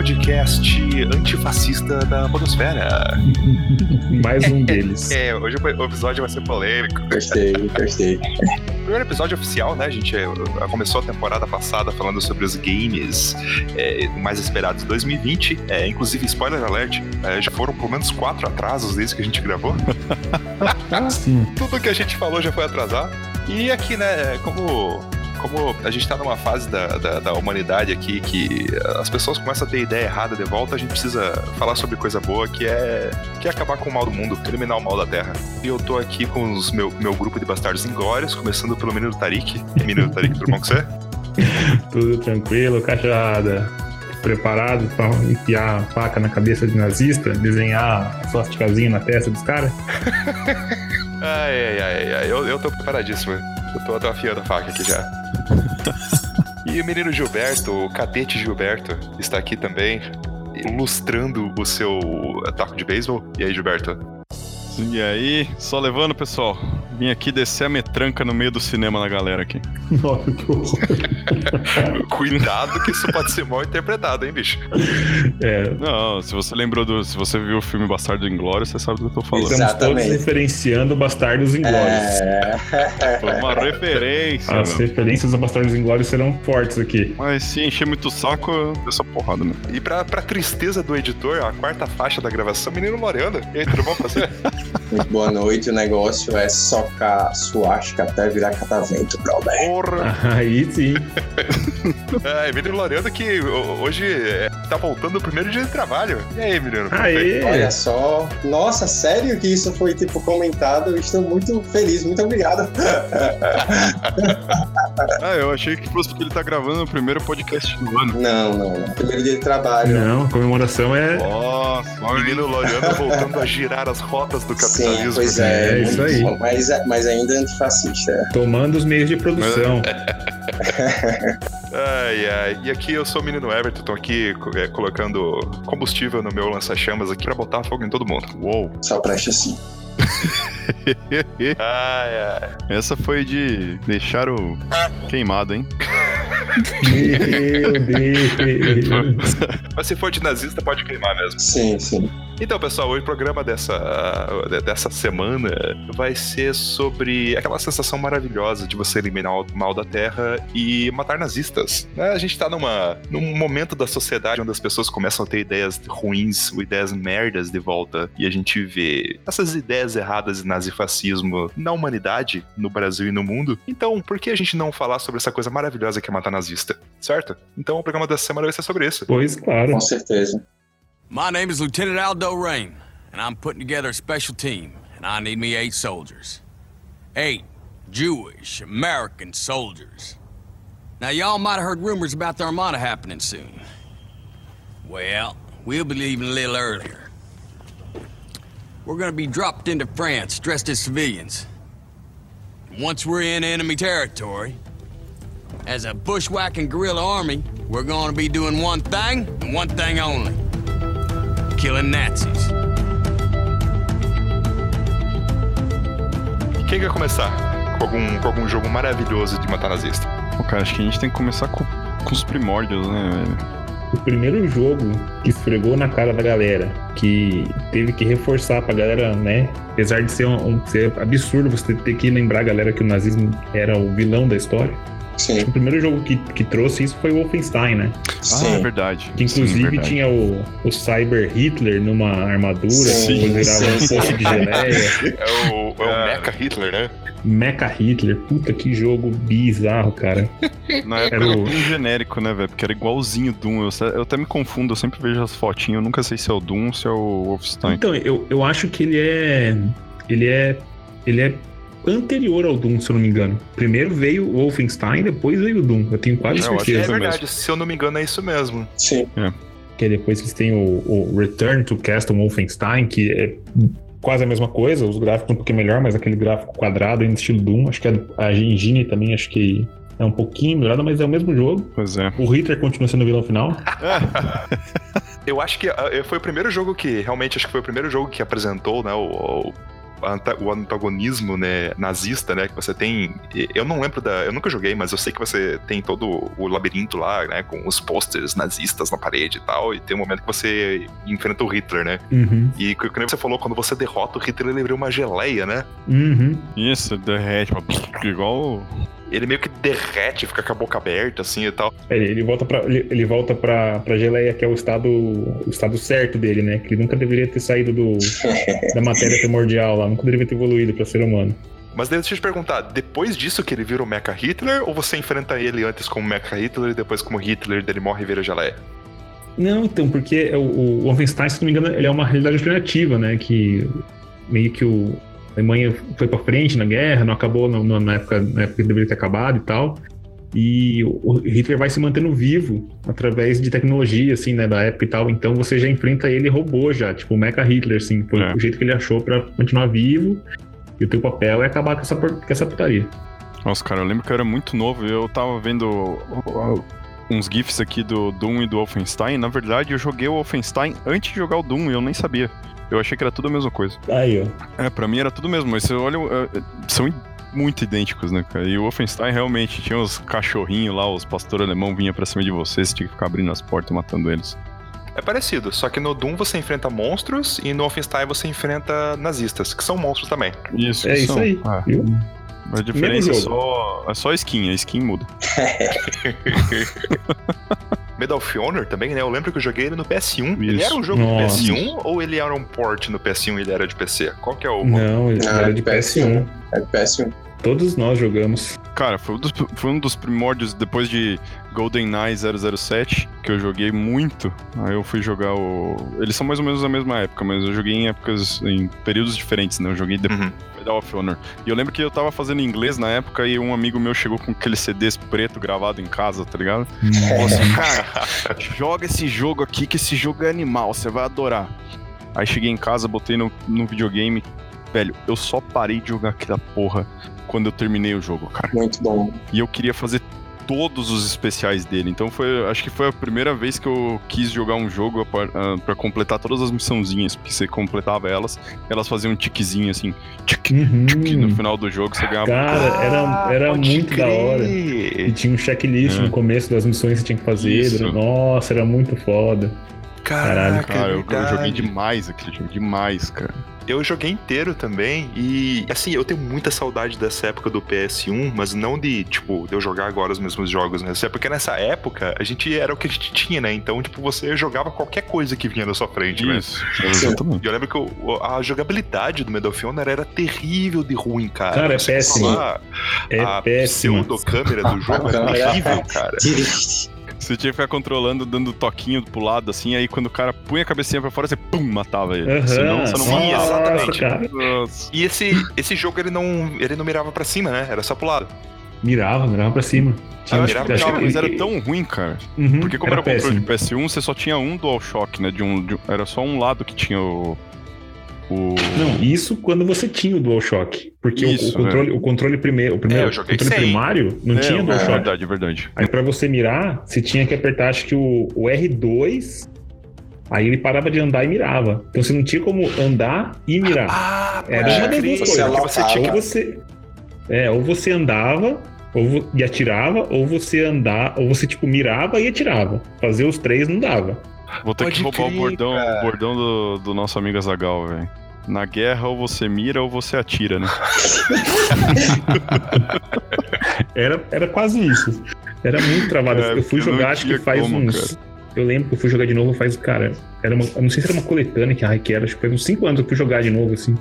podcast antifascista da Podosfera. Mais um deles. É, hoje o episódio vai ser polêmico. Gostei, gostei. Primeiro episódio oficial, né, gente? É, começou a temporada passada falando sobre os games é, mais esperados de 2020. É, inclusive, spoiler alert, é, já foram pelo menos quatro atrasos desde que a gente gravou. Sim. Tudo que a gente falou já foi atrasado. E aqui, né, como como a gente tá numa fase da, da, da, humanidade aqui que as pessoas começam a ter ideia errada de volta, a gente precisa falar sobre coisa boa, que é, que é acabar com o mal do mundo, eliminar o mal da Terra. E eu tô aqui com os meu, meu grupo de bastardos inglórios, começando pelo menino Tarik. Menino Tarik, tudo bom com você? Tudo tranquilo, cachorrada. Preparado pra enfiar a faca na cabeça de nazista, desenhar a na testa dos caras? ai, ai, ai, ai, eu, eu tô preparadíssimo. Eu tô, tô afiando a faca aqui já. e o menino Gilberto, o cadete Gilberto, está aqui também, ilustrando o seu taco de beisebol. E aí, Gilberto? E aí, só levando, pessoal. Vim aqui descer a metranca no meio do cinema na galera aqui. Nossa, que horror. Cuidado que isso pode ser mal interpretado, hein, bicho? É. Não, se você lembrou do. Se você viu o filme Bastardo Inglório, você sabe do que eu tô falando. Estamos todos referenciando Bastardos Inglórios. É... Foi uma referência. As meu. referências a Bastardos Inglórios serão fortes aqui. Mas se encher muito o saco, dessa porrada, né? E pra, pra tristeza do editor, a quarta faixa da gravação, menino Mariana. E aí, tudo bom pra você? Muito boa noite, o negócio é socar suástica até virar catavento, brother. Porra! Aí sim. é, menino Lorena que hoje é, tá voltando o primeiro dia de trabalho. E aí, menino? Aí. Olha só. Nossa, sério que isso foi, tipo, comentado? Estou muito feliz, muito obrigado. ah, eu achei que fosse porque ele tá gravando o primeiro podcast do ano. Não, não, não. Primeiro dia de trabalho. Não, comemoração é... Nossa, o menino Lorena voltando a girar as rotas do capitalismo. Sim, pois é, é isso aí. Mas, mas ainda antifascista. Tomando os meios de produção. ai, ai. E aqui eu sou o menino Everton, tô aqui é, colocando combustível no meu lança-chamas aqui pra botar fogo em todo mundo. Uou. Só preste assim. ai, ai. Essa foi de deixar o queimado, hein? Meu Deus. Mas se for de nazista, pode queimar mesmo. Sim, sim. Então, pessoal, hoje o programa dessa, dessa semana vai ser sobre aquela sensação maravilhosa de você eliminar o mal da Terra e matar nazistas. Né? A gente tá numa, num momento da sociedade onde as pessoas começam a ter ideias ruins, ideias merdas de volta, e a gente vê essas ideias erradas de nazifascismo na humanidade, no Brasil e no mundo. Então, por que a gente não falar sobre essa coisa maravilhosa que é matar nazista? Certo? Então, o programa dessa semana vai ser sobre isso. Pois, claro. Com certeza. My name is Lieutenant Aldo Rain, and I'm putting together a special team, and I need me eight soldiers. Eight Jewish American soldiers. Now, y'all might have heard rumors about the Armada happening soon. Well, we'll be leaving a little earlier. We're gonna be dropped into France dressed as civilians. Once we're in enemy territory, as a bushwhacking guerrilla army, we're gonna be doing one thing and one thing only killing Nazis. Quem quer começar com algum, com algum jogo maravilhoso de matar nazista? Pô, cara, acho que a gente tem que começar com, com os primórdios, né, velho? O primeiro jogo que esfregou na cara da galera, que teve que reforçar pra galera, né? Apesar de ser, um, um ser absurdo você ter que lembrar a galera que o nazismo era o vilão da história Sim. O primeiro jogo que, que trouxe isso foi o Wolfenstein, né? Sim. Ah, é verdade. Que inclusive sim, verdade. tinha o, o Cyber Hitler numa armadura, sim, depois virava um poço de geleia. É o, é o é. Mecha Hitler, né? Mecha Hitler, puta que jogo bizarro, cara. Na época era o... bem genérico, né, velho? Porque era igualzinho Doom. Eu, eu, até me confundo, eu sempre vejo as fotinhas, eu nunca sei se é o Doom ou se é o Wolfenstein. Então, eu, eu acho que ele é. Ele é. Ele é anterior ao Doom, se eu não me engano. Primeiro veio o Wolfenstein, depois veio o Doom. Eu tenho quase eu certeza. É verdade, mesmo. se eu não me engano, é isso mesmo. Sim. É. Que é depois eles têm o, o Return to Castle Wolfenstein, que é quase a mesma coisa, os gráficos um pouquinho melhor, mas aquele gráfico quadrado em estilo Doom. Acho que a engine também, acho que é um pouquinho melhorada, mas é o mesmo jogo. Pois é. O Hitler continua sendo o vilão final. Eu acho que uh, foi o primeiro jogo que, realmente, acho que foi o primeiro jogo que apresentou, né, o, anta- o antagonismo, né, nazista, né, que você tem. Eu não lembro da. Eu nunca joguei, mas eu sei que você tem todo o labirinto lá, né, com os posters nazistas na parede e tal, e tem um momento que você enfrenta o Hitler, né? Uhum. E nem você falou, quando você derrota o Hitler, ele vira uma geleia, né? Uhum. Isso, derrete, igual. Ele meio que derrete, fica com a boca aberta, assim e tal. Ele, ele volta pra, ele, ele volta pra, pra geleia, que é o estado, o estado certo dele, né? Que ele nunca deveria ter saído do, da matéria primordial lá, nunca deveria ter evoluído pra ser humano. Mas daí deixa eu te perguntar, depois disso que ele vira o Mecha Hitler, ou você enfrenta ele antes como Mecha Hitler e depois como Hitler, daí ele morre e vira geleia? Não, então, porque o, o Wolfenstein, se não me engano, ele é uma realidade alternativa, né? Que meio que o Alemanha foi pra frente na guerra, não acabou na, na- época, na época que deveria ter acabado e tal. E o Hitler vai se mantendo vivo através de tecnologia, assim, né, da época e tal. Então você já enfrenta ele robô já, tipo o Mecha Hitler, assim, foi É. o jeito que ele achou pra continuar vivo. E o teu papel é acabar com essa, com essa putaria. Nossa, cara, eu lembro que eu era muito novo e eu tava vendo uns GIFs aqui do Doom e do Wolfenstein. Na verdade, eu joguei o Wolfenstein antes de jogar o Doom e eu nem sabia. Eu achei que era tudo a mesma coisa. Aí, ó. É, pra mim era tudo mesmo, mas você olha, uh, são muito idênticos, né, cara? E o Wolfenstein realmente tinha os cachorrinhos lá, os pastor alemão vinha pra cima de você, você tinha que ficar abrindo as portas e matando eles. É parecido, só que no Doom você enfrenta monstros e no Wolfenstein você enfrenta nazistas, que são monstros também. Isso, É isso são- aí, ah, viu? A diferença é só, é só skin, a skin muda. Medal of Honor também, né? Eu lembro que eu joguei ele no PS1. Ele Isso. era um jogo Nossa. de PS1 ou ele era um port no PS1 e ele era de PC? Qual que é o. Não, ele Ah, era de PS1. É péssimo. Todos nós jogamos. Cara, foi um, dos, foi um dos primórdios depois de GoldenEye 007, que eu joguei muito. Aí eu fui jogar o. Eles são mais ou menos da mesma época, mas eu joguei em épocas, em períodos diferentes, né? Eu joguei depois Uhum. Medal of Honor. E eu lembro que eu tava fazendo inglês na época e um amigo meu chegou com aqueles CDs preto gravado em casa, tá ligado? Falou assim, cara, joga esse jogo aqui, que esse jogo é animal, você vai adorar. Aí cheguei em casa, botei no, no videogame. Velho, eu só parei de jogar aquela porra quando eu terminei o jogo, cara Muito bom. e eu queria fazer todos os especiais dele. Então foi, acho que foi a primeira vez que eu quis jogar um jogo pra, ah, completar todas as missãozinhas, porque você completava elas, elas faziam um tiquezinho assim, tique, Uhum. tique, no final do jogo você ganhava. Cara, era, era pode muito da hora. E tinha um checklist É. no começo das missões que você tinha que fazer. Isso. Nossa, era muito foda. Caraca, Cara, eu, eu joguei demais aquele jogo, demais, cara. Eu joguei inteiro também e, assim, eu tenho muita saudade dessa época do PS1, mas não de, tipo, de eu jogar agora os mesmos jogos, né? É porque nessa época a gente era o que a gente tinha, né? Então, tipo, você jogava qualquer coisa que vinha na sua frente, né? Isso, exatamente. E eu lembro que o- a jogabilidade do Medal of Honor era terrível de ruim, cara. Cara, é Você péssimo. falar, É a péssimo. pseudo-câmera do jogo era câmera- horrível, cara. Você tinha que ficar controlando, dando toquinho pro lado, assim, aí quando o cara punha a cabecinha pra fora, você pum, matava ele. Aham. Senão você não Sim, matava. exatamente. Nossa. E esse, esse jogo, ele não, ele não mirava pra cima, né? Era só pro lado. Mirava, mirava pra cima. Ah, Eu acho mirava que, cima, mas era tão ruim, cara. Uhum, Porque como era, péssimo. controle de PS1, você só tinha um DualShock, né? De um, de um- era só um lado que tinha o. O. Não, isso quando você tinha o DualShock. Porque o- Isso, o, controle, o controle primeiro, o primeiro É, controle sem. primário não É, tinha é DualShock. verdade, é verdade. Aí pra você mirar, você tinha que apertar acho que o, o R2, aí ele parava de andar e mirava. Então você não tinha como andar e mirar. Ah, Era uma das duas coisas. que você tinha Ou você, é, ou você andava ou, e atirava, ou você andar, ou você tipo mirava e atirava. Fazer os três não dava. Vou ter que Pode roubar o crer, bordão, cara. o bordão do, do nosso amigo Azagal, velho. Na guerra, ou você mira ou você atira, né? Era, era quase isso. Era muito travado. É, eu fui jogar, acho que faz como, uns. Eu lembro que eu fui jogar de novo faz, cara, era uma, eu não sei se era uma coletânea que a que era, acho que faz uns 5 anos que eu fui jogar de novo, assim.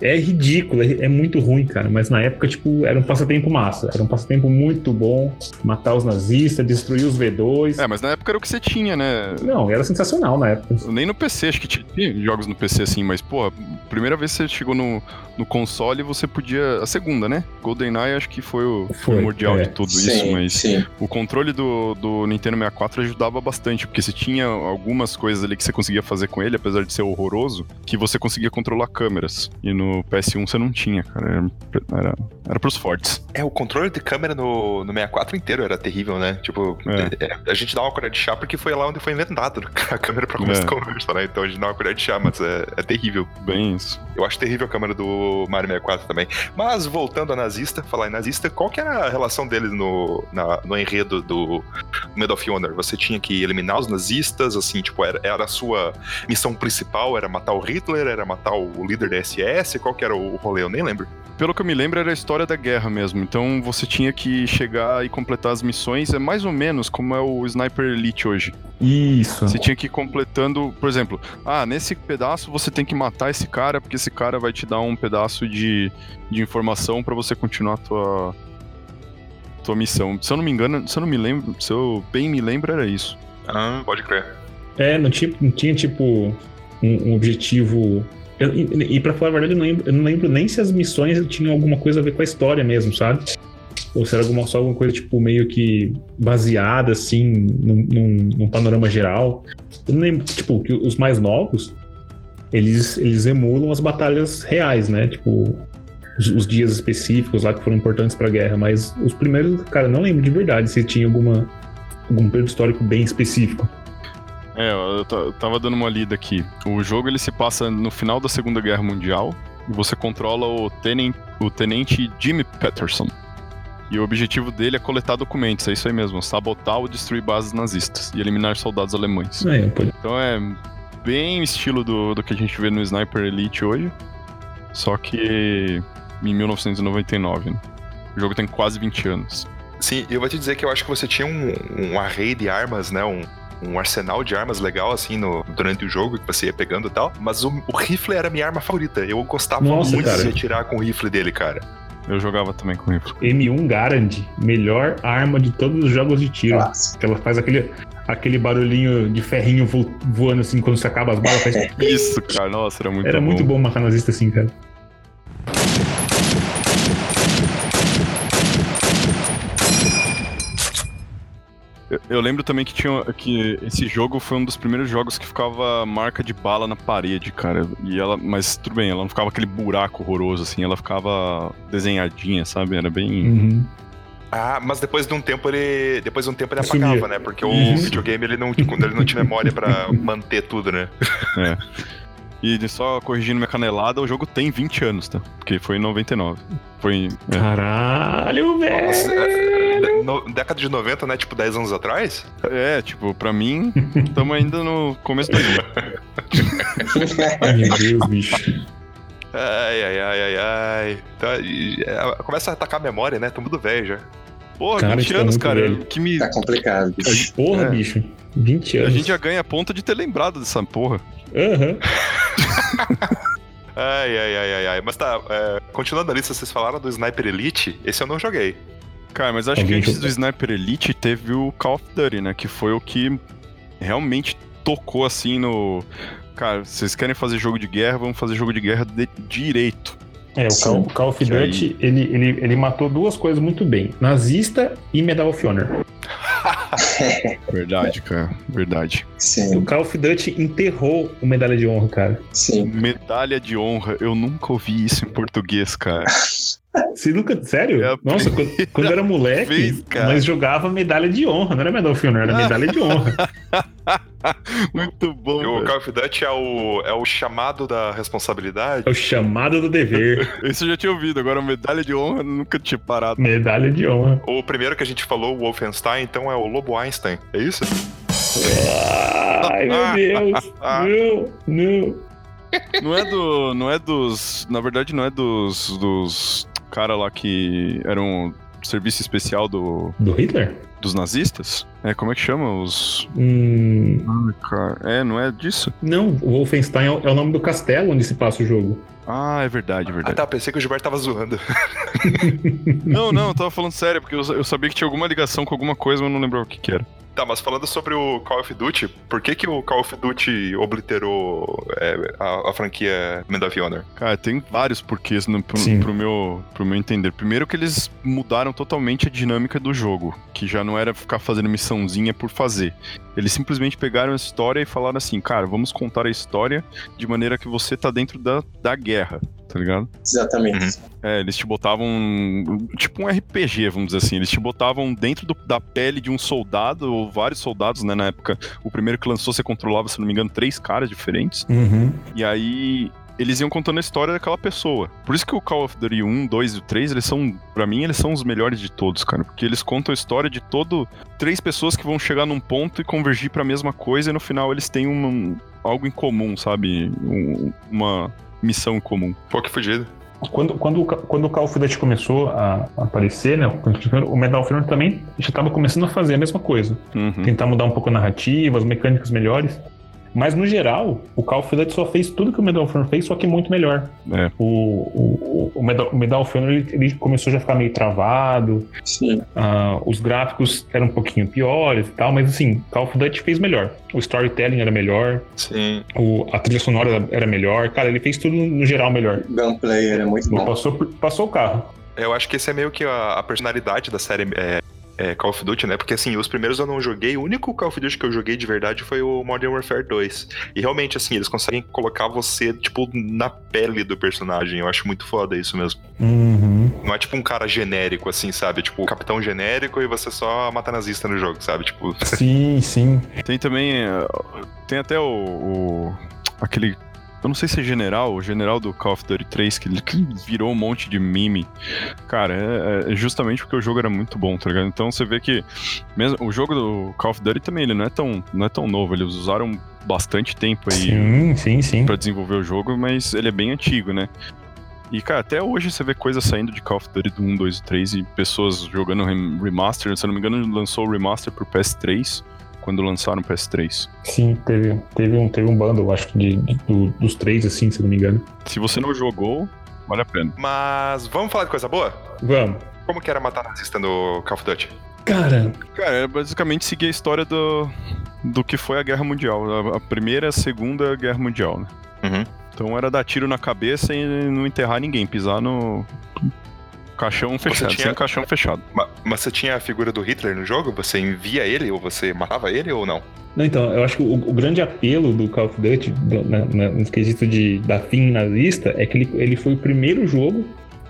É ridículo, é, é muito ruim, cara, mas na época, tipo, era um passatempo massa, era um passatempo muito bom, matar os nazistas, destruir os V2. É, mas na época era o que você tinha, né? Não, era sensacional na época. Nem no PC, acho que tinha jogos no PC assim, mas, pô, primeira vez que você chegou no, no console, você podia. A segunda, né? GoldenEye acho que foi o Foi, primordial é. de tudo sim, isso, mas sim. o controle do, do Nintendo 64 ajudava bastante, porque você tinha algumas coisas ali que você conseguia fazer com ele, apesar de ser horroroso, que você conseguia controlar câmeras. E no no PS1 você não tinha, cara. Era, era, era pros fortes. É, o controle de câmera no, no 64 inteiro era terrível, né? Tipo, É. é, a gente dá uma colher de chá porque foi lá onde foi inventado a câmera pra começo É. de conversa, né? Então a gente dá uma colher de chá, mas é, é terrível. Bem isso. Eu acho terrível a câmera do Mario 64 também. Mas voltando a nazista, falar em nazista, qual que era a relação deles no, na- no enredo do Medal of Honor? Você tinha que eliminar os nazistas, assim, tipo, era, era a sua missão principal, era matar o Hitler, era matar o líder da SS? Qual que era o rolê? Eu nem lembro. Pelo que eu me lembro, era a história da guerra mesmo. Então você tinha que chegar e completar as missões. É mais ou menos como é o Sniper Elite hoje. Isso. Você tinha que ir completando, por exemplo, ah, nesse pedaço você tem que matar esse cara, porque esse cara vai te dar um pedaço de, de informação pra você continuar a tua, tua missão. Se eu não me engano, se eu não me lembro, se eu bem me lembro, era isso. Ah, pode crer. É, não tinha, não tinha tipo, um, um objetivo. Eu- e, e pra falar a verdade, eu não, lembro, eu não lembro nem se as missões tinham alguma coisa a ver com a história mesmo, sabe? Ou se era alguma, só alguma coisa, tipo, meio que baseada, assim, num, num- num panorama geral. Eu não lembro, tipo, que os mais novos, eles, eles emulam as batalhas reais, né? Tipo, os, os dias específicos lá que foram importantes pra guerra. Mas os primeiros, cara, não lembro de verdade se tinha alguma, algum período histórico bem específico. É, eu eu tava dando uma lida aqui. O jogo ele se passa no final da Segunda Guerra Mundial e você controla o tenente, o tenente Jimmy Patterson. E o objetivo dele é coletar documentos, é isso aí mesmo, sabotar ou destruir bases nazistas e eliminar soldados alemães. É, Então é bem estilo do, do que a gente vê no Sniper Elite hoje, só que em 1999. Né? O jogo tem quase 20 anos. Sim, eu vou te dizer que eu acho que você tinha um, um array de armas, né? Um, um arsenal de armas legal, assim, no, durante o jogo, que você ia pegando e tal. Mas o, o rifle era a minha arma favorita. Eu gostava Nossa, muito cara. de atirar com o rifle dele, cara. Eu jogava também com rifle. M1 Garand, melhor arma de todos os jogos de tiro. Que ela faz aquele, aquele barulhinho de ferrinho vo- voando assim quando você acaba as balas. Faz... Isso, cara, nossa, era muito Era bom. muito bom matar nazista assim, cara. Eu, eu lembro também que tinha que esse jogo foi um dos primeiros jogos que ficava marca de bala na parede, cara. E ela, mas tudo bem, ela não ficava aquele buraco horroroso assim, ela ficava desenhadinha, sabe? Era bem Uhum. Ah, mas depois de um tempo ele. Depois de um tempo ele Sumia. apagava, né? Porque o Isso. videogame ele não, ele não tinha memória pra manter tudo, né? E de só corrigindo minha canelada, o jogo tem 20 anos, tá? Porque foi em 99. Foi em- é. Caralho, Nossa, velho! é- no- década de 90, né? Tipo 10 anos atrás? É, tipo, pra mim, estamos ainda no começo do dia. Ai, meu Deus, bicho. Ai, ai, ai, ai, ai. Tá, e, é, começa a atacar a memória, né? Tô muito velho já. Porra, Cara, 20 isso tá anos, cara. velho. Que me... Tá complicado, bicho. Porra, É. bicho. 20 A anos. gente já ganha ponta de ter lembrado dessa porra. Aham. Ai, ai, ai, ai, ai. Mas tá, é, continuando a lista, vocês falaram do Sniper Elite. Esse eu não joguei. Cara, mas acho Alguém que antes do Sniper Elite teve o Call of Duty, né? Que foi o que realmente tocou assim no. Cara, vocês querem fazer jogo de guerra, vamos fazer jogo de guerra de direito. É, o. Call, Call of Duty, ele, ele, ele matou duas coisas muito bem. Nazista e Medal of Honor. Verdade, cara. Verdade. O Sim, Call of Duty enterrou o Medalha de Honra, cara. sim. Medalha de honra, eu nunca ouvi isso em português, cara. Você nunca. Sério? É Nossa, quando, quando eu era moleque, vez, nós jogava medalha de honra, não era Medal of Honor, era medalha de honra. Muito bom. o velho. Call of Duty é o, é o chamado da responsabilidade. É o chamado do dever. Esse eu já tinha ouvido, agora medalha de honra eu nunca tinha parado. Medalha de honra. O primeiro que a gente falou, o Wolfenstein, então é o Lobo Einstein. É isso? Ai, meu Deus. Não, não. Não é do. Não é dos. Na verdade, não é dos. dos cara lá que eram serviço especial do, Do Hitler? dos nazistas? É, como é que chama? Os. Hum, cara. É, não é disso? não, o Wolfenstein é o, é o nome do castelo onde se passa o jogo. Ah, é verdade, é Ah verdade. tá, pensei que o Gilberto tava zoando. Não, não, eu tava falando sério, porque eu, eu sabia que tinha alguma ligação com alguma coisa, mas eu não lembrava o que, que era. Tá, mas falando sobre o Call of Duty, por que que o Call of Duty obliterou é, a, a franquia Medal of Honor? Cara, tem vários porquês no, pro, pro meu, pro meu entender. Primeiro que eles mudaram totalmente a dinâmica do jogo, que já não era ficar fazendo missãozinha por fazer. Eles simplesmente pegaram a história e falaram assim, cara, vamos contar a história de maneira que você tá dentro da, da guerra, tá ligado? Exatamente. É, eles te botavam. Tipo um RPG, vamos dizer assim. Eles te botavam dentro do- da pele de um soldado, ou vários soldados, né? Na época, o primeiro que lançou, você controlava, se não me engano, três caras diferentes. Uhum. E aí. Eles iam contando a história daquela pessoa. Por isso que o Call of Duty 1, 2 e o 3, eles são, Pra mim, eles são os melhores de todos, cara. Porque eles contam a história de todo. Três pessoas que vão chegar num ponto e convergir pra mesma coisa, e no final eles têm um, algo em comum, sabe? Um- uma missão em comum. Pô, que fudido. Quando, quando, quando o Call of Duty começou a aparecer, né? O Medal of Honor também já estava começando a fazer a mesma coisa. Uhum. Tentar mudar um pouco a narrativa, as mecânicas melhores. Mas no geral, o Call of Duty só fez tudo que o Medal of Honor fez, só que muito melhor. É. O, o, o, Medal, o Medal of Honor ele, ele começou já a ficar meio travado, Sim. ah, os gráficos eram um pouquinho piores e tal, mas assim, Call of Duty fez melhor. O storytelling era melhor, Sim. o, a trilha sonora era, melhor. Cara, ele fez tudo no geral melhor. O gunplay era muito bom. Passou, passou o carro. Eu acho que esse é meio que a, a personalidade da série é, é, Call of Duty, né? Porque assim, os primeiros eu não joguei, o único Call of Duty que eu joguei de verdade foi o Modern Warfare 2. E realmente, assim, eles conseguem colocar você, tipo, na pele do personagem. Eu acho muito foda isso mesmo. Uhum. Não é tipo um cara genérico, assim, sabe? Tipo, o capitão genérico e você só mata nazista no jogo, sabe? Tipo, Sim, sim. Tem também. eh, Tem até o. o- aquele. Eu não sei se é general, o general do Call of Duty 3, que, que virou um monte de meme. Cara, é, é justamente porque o jogo era muito bom, tá ligado? Então você vê que. Mesmo, o jogo do Call of Duty também, ele não é tão, não é tão novo. Eles usaram bastante tempo aí Sim, sim, sim. pra desenvolver o jogo, mas ele é bem antigo, né? E, cara, até hoje você vê coisa saindo de Call of Duty do 1, 2 e 3 e pessoas jogando rem- remaster. Se eu não me engano, lançou o remaster pro PS3 quando lançaram o PS3. Sim, teve, teve, um, teve um bundle, acho que de, de- do- dos três, assim, se não me engano. Se você não jogou, vale a pena. mas vamos falar de coisa boa? Vamos. Como que era matar nazista no Call of Duty? Cara, Cara, é basicamente seguir a história do, do que foi a Guerra Mundial. A, a primeira e a segunda Guerra Mundial, né? Uhum. Então era dar tiro na cabeça e não enterrar ninguém, pisar no caixão fechado, tinha- sem caixão fechado. Ma- Mas você tinha a figura do Hitler no jogo? Você envia ele ou você matava ele ou não? Não, então, eu acho que o, o grande apelo do Call of Duty, do, na, na, no quesito de, da fim nazista, é que ele, ele foi o primeiro jogo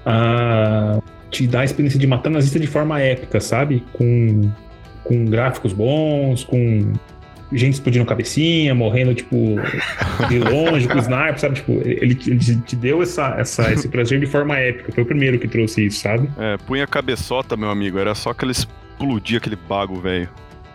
a te dar a experiência de matar nazista de forma épica, sabe? Com, com gráficos bons, com gente explodindo cabecinha, morrendo, tipo, de longe, com sniper, sabe? Tipo, ele, ele te- deu essa, essa, esse prazer de forma épica. Foi o primeiro que trouxe isso, sabe? É, punha cabeçota, meu amigo, era só que ele explodia aquele bago, velho.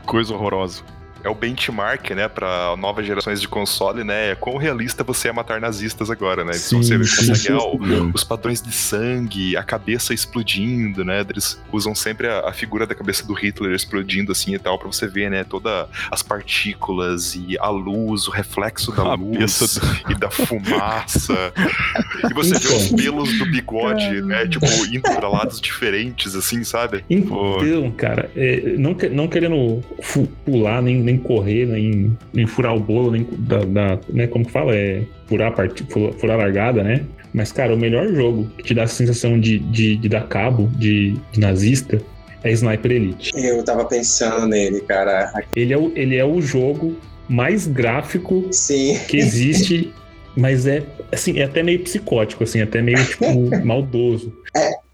Coisa horrorosa. É o benchmark, né, pra novas gerações de console, né? É quão realista você é matar nazistas agora, né? Sim, Então você sim, consegue sim. o- os padrões de sangue, a cabeça explodindo, né? Eles usam sempre a, a figura da cabeça do Hitler explodindo assim e tal, pra você ver, né? Todas as partículas e a luz, o reflexo da Cabeça luz e da fumaça. e você vê os Então. pelos do bigode, né? Tipo, indo pra lados diferentes, assim, sabe? Então, cara, é, não, não querendo pular, nem, nem correr, nem, nem furar o bolo, nem da, da- né, como que fala? É furar a, part... fu- furar a largada, né? Mas, cara, o melhor jogo que te dá essa sensação de, de, de dar cabo de, de nazista é Sniper Elite. Eu tava pensando nele, cara. Ele é o, ele é o jogo mais gráfico Sim. que existe, mas é assim, é até meio psicótico, assim, até meio tipo maldoso.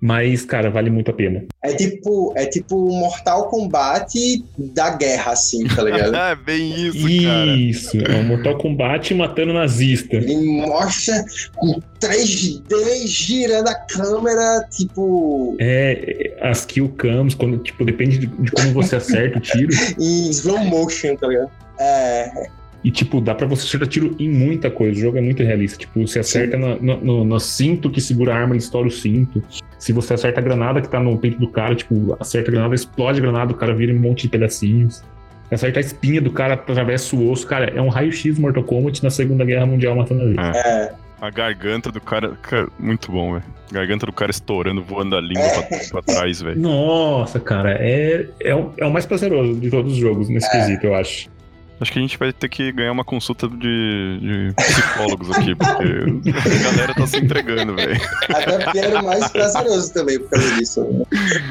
Mas, cara, vale muito a pena. É tipo, é tipo Mortal Kombat da guerra, assim, tá ligado? é bem isso, cara. Isso, é um Mortal Kombat matando nazista. Ele mostra com 3D girando a câmera, tipo, É, as kill cams, quando, tipo, depende de, de como você acerta o tiro. em slow motion, tá ligado? É, E, tipo, dá pra você acertar tiro em muita coisa. O jogo é muito realista. Tipo, você acerta no, no- no- cinto que segura a arma, ele estoura o cinto. Se você acerta a granada que tá no peito do cara, tipo, acerta a granada, explode a granada, o cara vira um monte de pedacinhos. Acerta a espinha do cara, atravessa o osso. Cara, é um raio-x Mortal Kombat na Segunda Guerra Mundial matando a gente. é, A garganta do cara. cara, muito bom, velho. Garganta do cara estourando, voando a língua pra, pra trás, velho. Nossa, cara, é, é, o, é o mais prazeroso de todos os jogos nesse É. quesito, eu acho. Acho que a gente vai ter que ganhar uma consulta de, de psicólogos aqui, porque a galera tá se entregando, velho. Até porque era o mais prazeroso também por causa disso. né?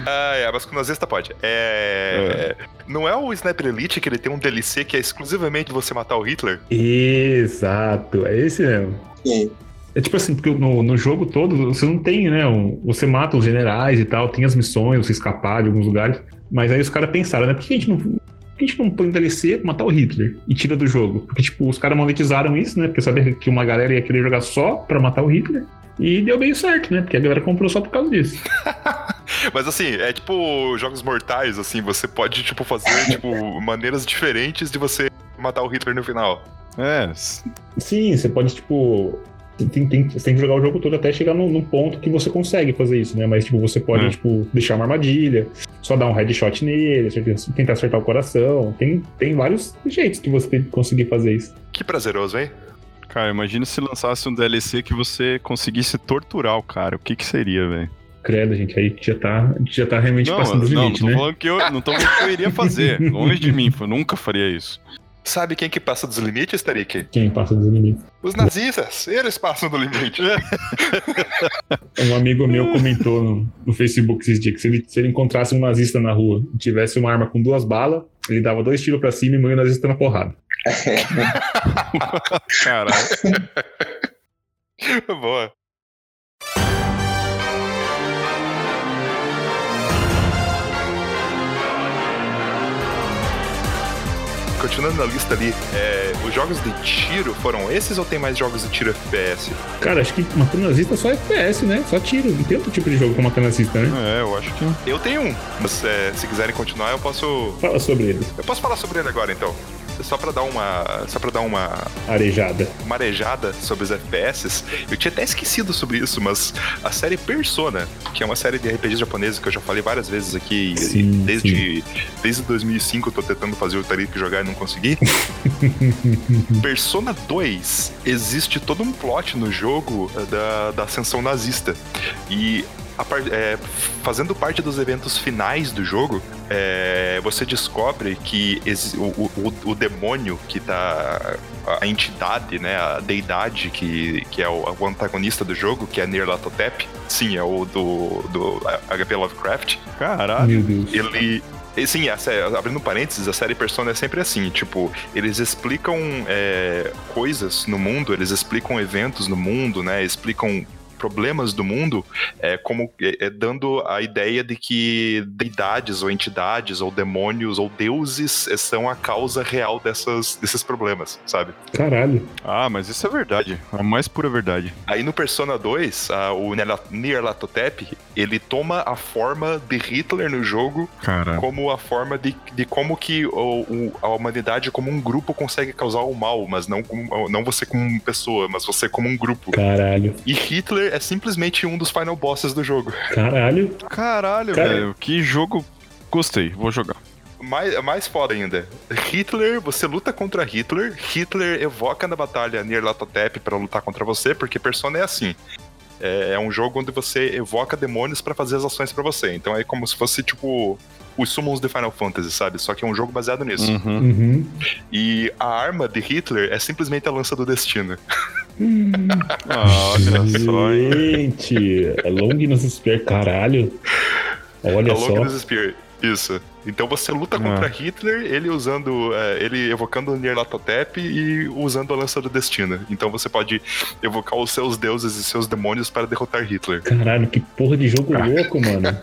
Ah, é, mas com nazista pode. É, Não é o Sniper Elite que ele tem um DLC que é exclusivamente você matar o Hitler? Exato, é esse mesmo. E É tipo assim, porque no, no jogo todo você não tem, né? um- você mata os generais e tal, tem as missões, você escapar de alguns lugares. Mas aí os caras pensaram, né? Por que a gente não. Por que a gente não põe um DLC pra matar o Hitler e tira do jogo? Porque, tipo, os caras monetizaram isso, né? Porque sabia que uma galera ia querer jogar só pra matar o Hitler. E deu bem certo, né? Porque a galera comprou só por causa disso. Mas assim, é tipo jogos mortais, assim, você pode, tipo, fazer, tipo, maneiras diferentes de você matar o Hitler no final. É, Sim, você pode, tipo. Tem, tem- você tem que jogar o jogo todo até chegar num, num ponto que você consegue fazer isso, né? Mas, tipo, você pode, É. tipo, deixar uma armadilha, só dar um headshot nele, tentar acertar o coração. Tem, tem vários jeitos que você tem que conseguir fazer isso. Que prazeroso, hein? cara, imagina se lançasse um DLC que você conseguisse torturar o cara. O que que seria, velho? Credo, gente, aí já tá, já tá realmente Não, passando dos não, não limites, tô né? falando que eu não tô falando que eu iria fazer. Longe de mim, eu nunca faria isso. Sabe quem que passa dos limites, Tarik? Quem passa dos limites. Os nazistas, eles passam do limite. Um amigo meu comentou no, no Facebook esses dias que se ele, se ele encontrasse um nazista na rua e tivesse uma arma com duas balas, ele dava dois tiros pra cima e morria o nazista na porrada. Caralho. Boa. Continuando na lista ali, é, os jogos de tiro foram esses ou tem mais jogos de tiro FPS? Cara, acho que matar nazista é só FPS, né? Só tiro. Não tem outro tipo de jogo matar nazista, né? É, eu acho que. Eu tenho um, mas é, se quiserem continuar, eu posso. Fala sobre ele. Eu posso falar sobre ele agora então. Só pra dar uma. Só pra dar uma Arejada. marejada sobre os FPS. Eu tinha até esquecido sobre isso, mas a série Persona, que é uma série de RPGs japoneses que eu já falei várias vezes aqui, e Sim, desde, desde 2005 eu tô tentando fazer o Tarik jogar e não consegui. Persona 2, existe todo um plot no jogo eh, da, da ascensão nazista. E par- é, fazendo parte dos eventos finais do jogo, é, você descobre que o, o- o demônio que tá. A entidade, né? A deidade que, que é o, o antagonista do jogo, que é Nyarlathotep. Sim, é o do, do HP Lovecraft. Caralho. Meu Deus. Ele. e, Sim, a sé- abrindo parênteses, a série Persona é sempre assim, tipo, eles explicam é, coisas no mundo, eles explicam eventos no mundo, né? Explicam problemas do mundo, é, como é, é, dando a ideia de que deidades ou entidades ou demônios ou deuses são a causa real dessas, desses problemas, sabe? Caralho. Ah, mas isso é verdade. É a mais pura verdade. Aí no Persona 2, a- o Nyarlathotep, ele toma a forma de Hitler no jogo Cara. como a forma de, de como que o, o- a humanidade como um grupo consegue causar o mal, mas não, como, não você como pessoa, mas você como um grupo. Caralho. E Hitler é simplesmente um dos final bosses do jogo. Caralho. Caralho, Cara. velho. Que jogo. Gostei, vou jogar. Mais, mais foda ainda. Hitler, você luta contra Hitler, Hitler evoca na batalha Nyarlathotep pra lutar contra você, porque Persona é assim. É, é um jogo onde você evoca demônios pra fazer as ações pra você. Então é como se fosse tipo os summons de Final Fantasy, sabe? Só que é um jogo baseado nisso. Uhum. Uhum. E a arma de Hitler é simplesmente a lança do destino. Ah, olha só, hein? Gente, é Long nos Spear, caralho. Olha a só. Logos Spear. Isso. Então você luta contra Hitler, ele usando. é, ele evocando o Nyarlathotep e usando a lança do destino. Então você pode evocar os seus deuses e seus demônios para derrotar Hitler. Caralho, que porra de jogo louco, mano.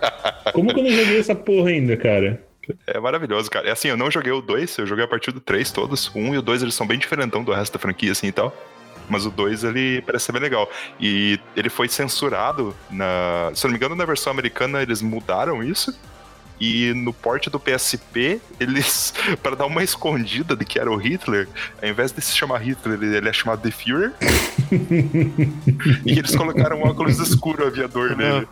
Como que eu não joguei essa porra ainda, cara? É maravilhoso, cara. É assim, eu não joguei o 2, eu joguei a partir do 3 todos. O 1 e o 2 eles são bem diferentão do resto da franquia, assim e tal. Mas o 2 ele parece ser bem legal. E ele foi censurado na. Se eu não me engano, na versão americana eles mudaram isso. E no porte do PSP, eles, para dar uma escondida de que era o Hitler, ao invés de se chamar Hitler, ele, é chamado The Führer. e eles colocaram um óculos escuro aviador nele.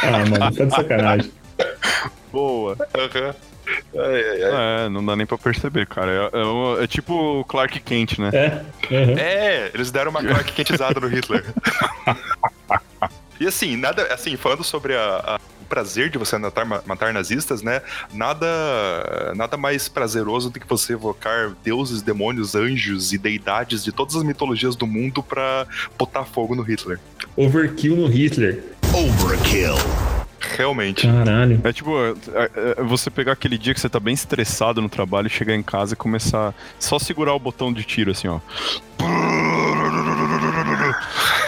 Ah, mano, tá de sacanagem. Boa. Aham. Ai, ai, ai. É, não dá nem pra perceber, cara. É, é um- é tipo o Clark Kent, né? É. aham. É, eles deram uma Clark quentizada no Hitler. e assim, nada. Assim, falando sobre a, a- o prazer de você matar, matar nazistas, né? Nada, nada mais prazeroso do que você evocar deuses, demônios, anjos e deidades de todas as mitologias do mundo pra botar fogo no Hitler. Overkill no Hitler. Overkill. Realmente. Caralho. É tipo, é, é, é você pegar aquele dia que você tá bem estressado no trabalho, chegar em casa e começar só segurar o botão de tiro assim, ó.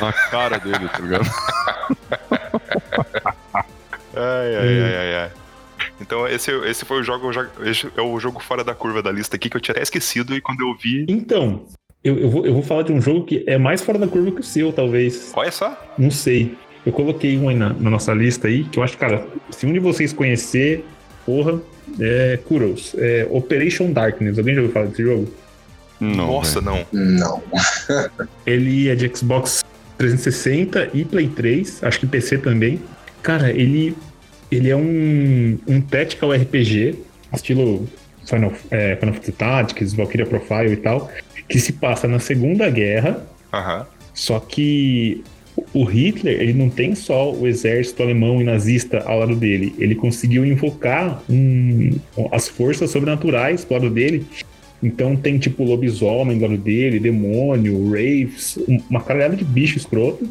Na cara dele, tá ligado? Ai, ai, ai, ai, ai. Então esse, esse foi o jogo, esse é o jogo fora da curva da lista aqui que eu tinha até esquecido e quando eu vi. Então, eu, eu, vou, eu vou falar de um jogo que é mais fora da curva que o seu, talvez. Olha só. Não sei. Eu coloquei um aí na, na nossa lista aí, que eu acho, cara, se um de vocês conhecer, porra, é Kuros. É Operation Darkness. Alguém já ouviu falar desse jogo? Não, Nossa, velho. não. Não. Ele é de Xbox 360 e Play 3, acho que PC também. Cara, ele, ele é um, um tactical RPG, estilo Final, é, Final Fantasy Tactics, Valkyria Profile e tal, que se passa na Segunda Guerra, Aham. só que o Hitler, ele não tem só o exército alemão e nazista ao lado dele. Ele conseguiu invocar um- as forças sobrenaturais do lado dele. Então tem tipo lobisomem do lado dele, demônio, um- uma caralhada de bicho escroto.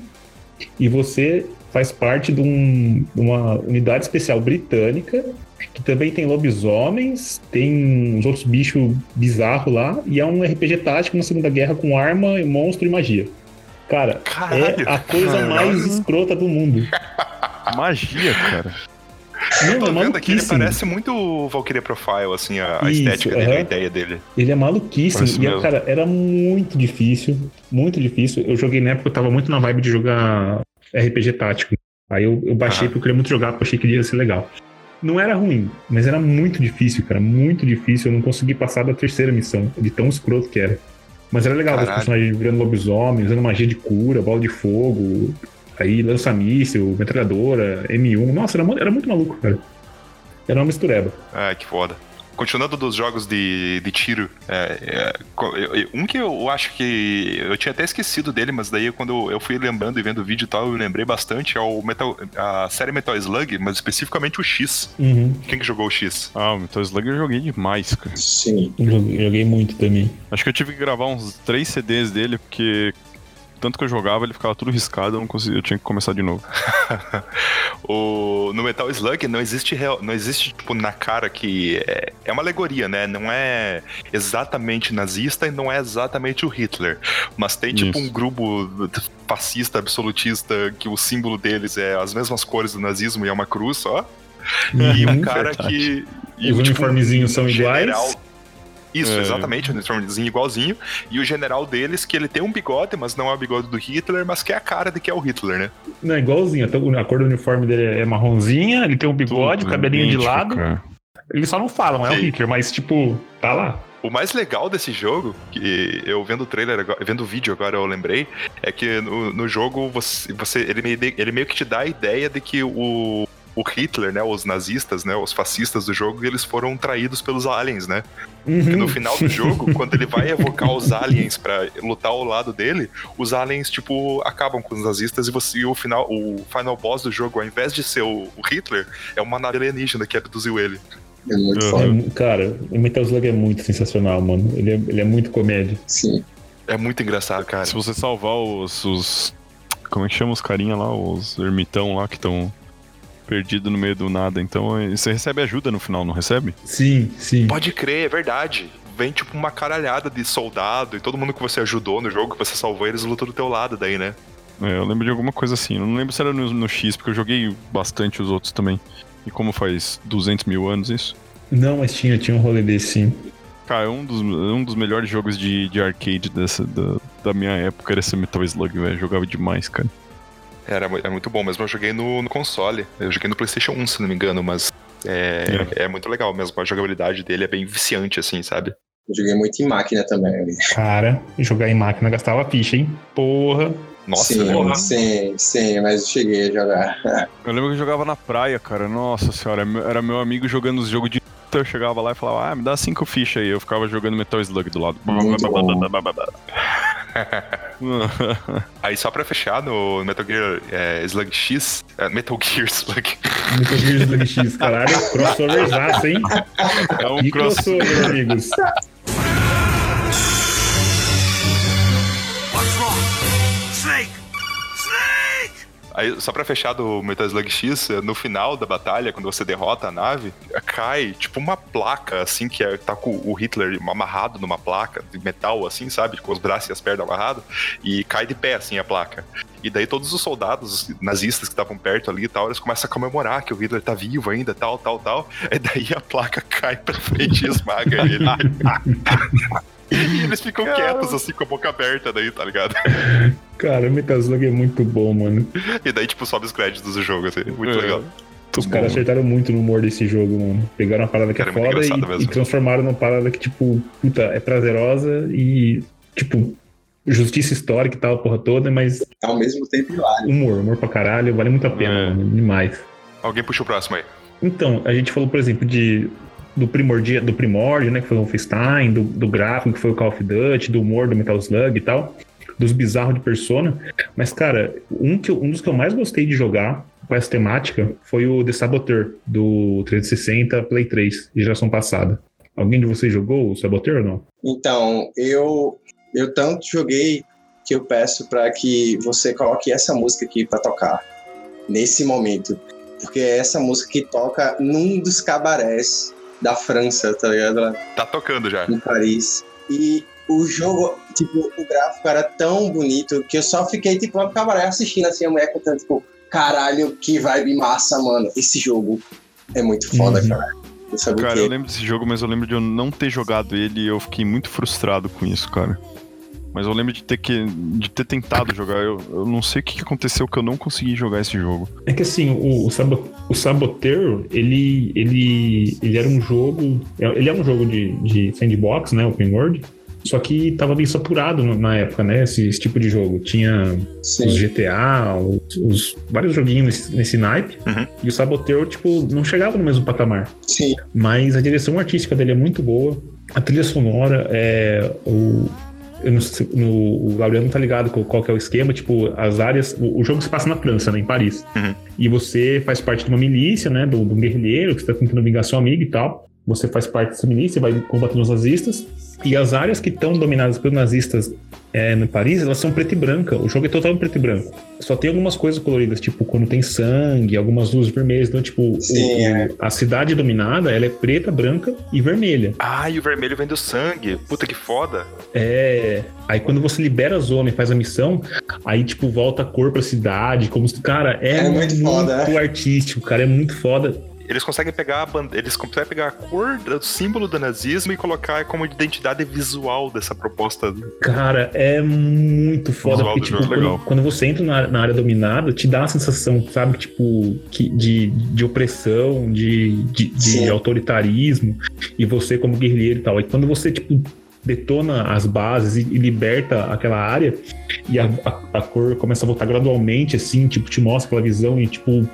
E você faz parte de, um- de uma unidade especial britânica que também tem lobisomens, tem uns outros bichos bizarros lá, e é um RPG tático na Segunda Guerra com arma, monstro e magia. Cara, Caralho. é a coisa Caralho. mais escrota do mundo. Magia, cara. Não, Tô é vendo aqui, ele parece muito o Valkyria Profile, assim, a, a Isso, estética dele, a ideia dele. Ele é maluquíssimo. Parece E, mesmo. cara, era muito difícil. Muito difícil. Eu joguei na época, eu tava muito na vibe de jogar RPG tático. Aí eu, eu baixei Aham. porque eu queria muito jogar, porque eu achei que ia ser legal. Não era ruim, mas era muito difícil, cara. Muito difícil. Eu não consegui passar da terceira missão, de tão escroto que era. Mas era legal, ver os personagens virando lobisomem, usando magia de cura, bola de fogo, aí lança-míssil, metralhadora, M1. Nossa, era, era muito maluco, cara. Era uma mistureba. Ah, que foda. Continuando dos jogos de, de tiro, é, é, um que eu acho que eu tinha até esquecido dele, mas daí quando eu fui lembrando e vendo o vídeo e tal, eu lembrei bastante, é o Metal, a série Metal Slug, mas especificamente o X. Uhum. Quem que jogou o X? Ah, o Metal Slug eu joguei demais, cara. Sim. Joguei, joguei muito também. Acho que eu tive que gravar uns três CDs dele, porque tanto que eu jogava, ele ficava tudo riscado, eu não conseguia, eu tinha que começar de novo. O, no Metal Slug não existe, real- não existe tipo, na cara que é, é uma alegoria, né? Não é exatamente nazista e não é exatamente o Hitler. Mas tem tipo Isso. um grupo fascista, absolutista, que o símbolo deles é as mesmas cores do nazismo e é uma cruz só. E um Uhum. cara verdade. que. E Os o, tipo, uniformezinhos são general- iguais. Isso, É. exatamente, o uniformezinho igualzinho. E o general deles, que ele tem um bigode, mas não é o bigode do Hitler, mas que é a cara de que é o Hitler, né? Não, é igualzinho. O- a cor do uniforme dele é marronzinha, ele tem um bigode, o Tudo cabelinho de lado. cara. Eles só não falam, é o Sim. Hitler, mas tipo, tá lá. O mais legal desse jogo, que eu vendo o trailer, agora- vendo o vídeo agora eu lembrei, é que no, no jogo você, você ele, meio, ele meio que te dá a ideia de que o, o Hitler, né, os nazistas, né, os fascistas do jogo, eles foram traídos pelos aliens, né? Porque Uhum. no final do jogo, quando ele vai evocar os aliens pra lutar ao lado dele, os aliens, tipo, acabam com os nazistas e você e o final, o final boss do jogo, ao invés de ser o, o Hitler, é uma nave alienígena que abduziu ele. É muito Uhum. É cara, o Metal Slug é muito sensacional, mano. Ele é, ele é muito comédia. Sim. É muito engraçado, cara. Se você salvar os, os- Como é que chama os carinha lá? Os ermitão lá que estão perdidos no meio do nada. Então eh, você recebe ajuda no final, não recebe? Sim, sim. Pode crer, é verdade. Vem tipo uma caralhada de soldado e todo mundo que você ajudou no jogo, que você salvou, eles lutam do teu lado daí, né? É, eu lembro de alguma coisa assim. Eu não lembro se era no, no X, porque eu joguei bastante os outros também. E como faz 200 mil anos isso? Não, mas tinha, tinha um rolê desse, sim. Cara, um dos, um dos melhores jogos de, de arcade dessa, da, da minha época era esse Metal Slug, velho. Jogava demais, cara. Era, mu- é muito bom mesmo. Eu joguei no, no console. Eu joguei no PlayStation 1, se não me engano, mas é, é. muito legal mesmo. A jogabilidade dele é bem viciante, assim, sabe? Eu joguei muito em máquina também. ali. Cara, jogar em máquina gastava ficha, hein? Porra. Nossa, sim, né? sim, sim, mas eu cheguei a jogar. Eu lembro que eu jogava na praia, cara. Nossa senhora, era meu amigo jogando os jogos de. Eu chegava lá e falava, ah, me dá cinco fichas aí. Eu ficava jogando Metal Slug do lado. Aí só pra fechar no Metal Gear é, Slug X, é, Metal Gear Slug. Metal Gear Slug X, caralho, crossoverzaço, hein? É um crossover, amigos. Aí, só pra fechar do Metal Slug X, no final da batalha, quando você derrota a nave, cai tipo uma placa, assim, que é, tá com o Hitler amarrado numa placa de metal, assim, sabe? Com os braços e as pernas amarrados, e cai de pé, assim, a placa. E daí todos os soldados nazistas que estavam perto ali e tal, eles começam a comemorar que o Hitler tá vivo ainda, tal, tal, tal. E daí a placa cai pra frente e esmaga ele. e eles ficam quietos, assim, com a boca aberta daí, tá ligado? Cara, Metal Slug é muito bom, mano. E daí, tipo, sobe os créditos do jogo, assim, muito É. legal. Os caras acertaram muito no humor desse jogo, mano. Pegaram uma parada que Cara, é é foda e, e transformaram numa parada que, tipo, puta, é prazerosa e, tipo, justiça histórica e tal, a porra toda, mas Ao mesmo tempo hilário. humor, humor pra caralho, vale muito a pena, É. mano, demais. Alguém puxa o próximo aí. Então, a gente falou, por exemplo, de do primordia, do primórdio, né, que foi o Wolfenstein, do, do gráfico, que foi o Call of Duty, do humor do Metal Slug e tal, dos bizarros de Persona. Mas, cara, um, que, um dos que eu mais gostei de jogar com essa temática foi o The Saboteur, do 360 Play 3, geração passada. Alguém de vocês jogou o Saboteur ou não? Então, eu, eu tanto joguei que eu peço para que você coloque essa música aqui para tocar nesse momento. Porque é essa música que toca num dos cabarés da França, tá ligado? Tá tocando já. em Paris. E o jogo, tipo, o gráfico era tão bonito que eu só fiquei, tipo, no cabaré assistindo assim, a mulher cantando, tipo, caralho, que vibe massa, mano. Esse jogo é muito foda, Uhum. cara. Eu Cara, eu lembro desse jogo, mas eu lembro de eu não ter jogado ele e eu fiquei muito frustrado com isso, cara. Mas eu lembro de ter, que, de ter tentado jogar. Eu, eu não sei o que aconteceu que eu não consegui jogar esse jogo. É que assim, o, o, Sabo- o Saboteur, ele, ele, ele era um jogo. Ele é um jogo de, de sandbox, né? Open World. Só que tava bem saturado na época, né? Esse, esse tipo de jogo. Tinha sim. os GTA, os, os- vários joguinhos nesse, nesse naipe. Uhum. E o Saboteur, tipo, não chegava no mesmo patamar. Sim. Mas a direção artística dele é muito boa. A trilha sonora é o. Não sei, no, o Laureano tá ligado com qual que é o esquema, tipo, as áreas. O, o jogo se passa na França, né, em Paris. Uhum. E você faz parte de uma milícia, né, um de um guerrilheiro que está tentando vingar seu amigo e tal. Você faz parte dessa milícia, vai combatendo os nazistas. E as áreas que estão dominadas pelos nazistas é, no Paris, elas são preto e branca. O jogo é total preto e branco. Só tem algumas coisas coloridas, tipo quando tem sangue, algumas luzes vermelhas. Então, tipo, Sim, o- é. a cidade dominada, ela é preta, branca e vermelha. Ah, e o vermelho vem do sangue. Puta que foda. É. Aí quando você libera a zona e faz a missão, aí, tipo, volta a cor pra cidade. Como se. Cara, é, É muito foda, né? artístico, cara. É muito foda. Eles conseguem pegar a bande... eles conseguem pegar a cor do símbolo do nazismo e colocar como identidade visual dessa proposta. Cara, é muito foda. visual Porque, tipo, é quando, legal. quando você entra na, na área dominada, te dá a sensação, sabe, tipo, que, de, de opressão, de, de, de autoritarismo, e você como guerrilheiro e tal. E quando você, tipo, detona as bases e, e liberta aquela área, e a, a, a cor começa a voltar gradualmente, assim, tipo, te mostra aquela visão e, tipo,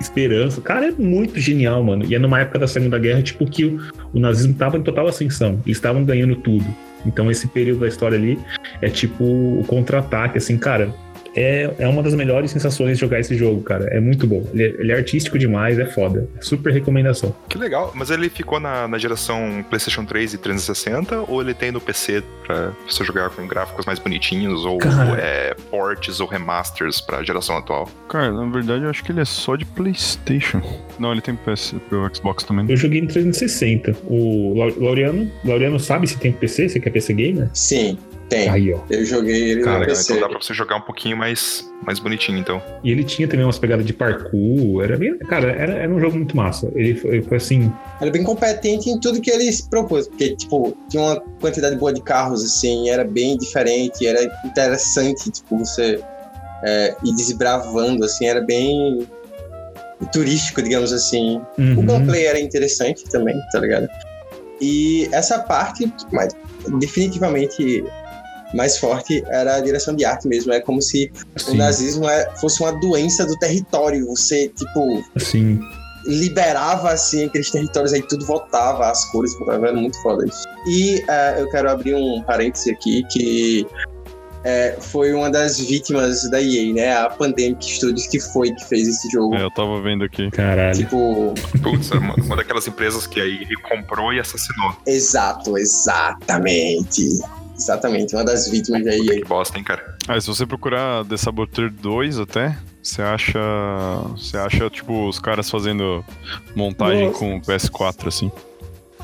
esperança. Cara, é muito genial, mano. E é numa época da Segunda Guerra, tipo, que o, o nazismo tava em total ascensão. Eles estavam ganhando tudo. Então esse período da história ali é tipo o contra-ataque, assim, cara. É, é uma das melhores sensações de jogar esse jogo, cara. É muito bom. Ele é, ele é artístico demais, é foda. Super recomendação. Que legal. Mas ele ficou na, na geração PlayStation 3 e 360 ou ele tem no PC pra você jogar com gráficos mais bonitinhos ou é, ports ou remasters pra geração atual? Cara, na verdade eu acho que ele é só de PlayStation. Não, ele tem PS pro Xbox também. Eu joguei no 360. O Lau- Laureano, Laureano sabe se tem PC, se quer PC Gamer? Sim, tem. Aí, ó. Eu joguei ele Cara, no PC. então dá pra você jogar um pouquinho mais, mais bonitinho, então. E ele tinha também umas pegadas de parkour. Era bem. Cara, era, era um jogo muito massa. Ele foi, ele foi assim. É bem competente em tudo que ele se propôs, porque, tipo, tinha uma quantidade boa de carros, assim, era bem diferente, era interessante, tipo, você é, ir desbravando, assim, era bem turístico, digamos assim. O uhum. gameplay era interessante também, tá ligado? E essa parte, mas definitivamente mais forte era a direção de arte mesmo. É como se o Sim, nazismo é- fosse uma doença do território. Você, tipo, sim. liberava assim aqueles territórios aí, tudo voltava, as cores voltavam, era muito foda isso. E eh, eu quero abrir um parêntese aqui que é, foi uma das vítimas da EA, né? A Pandemic Studios que foi que fez esse jogo. É, eu tava vendo aqui. Caralho. Tipo, Putz, é uma, uma daquelas empresas que aí comprou e assassinou. exato, exatamente. Exatamente, uma das vítimas da EA. Que bosta, hein, cara? Ah, se você procurar The Saboteur 2 até, você acha. Você acha, tipo, os caras fazendo montagem Nossa. com o PS4, assim.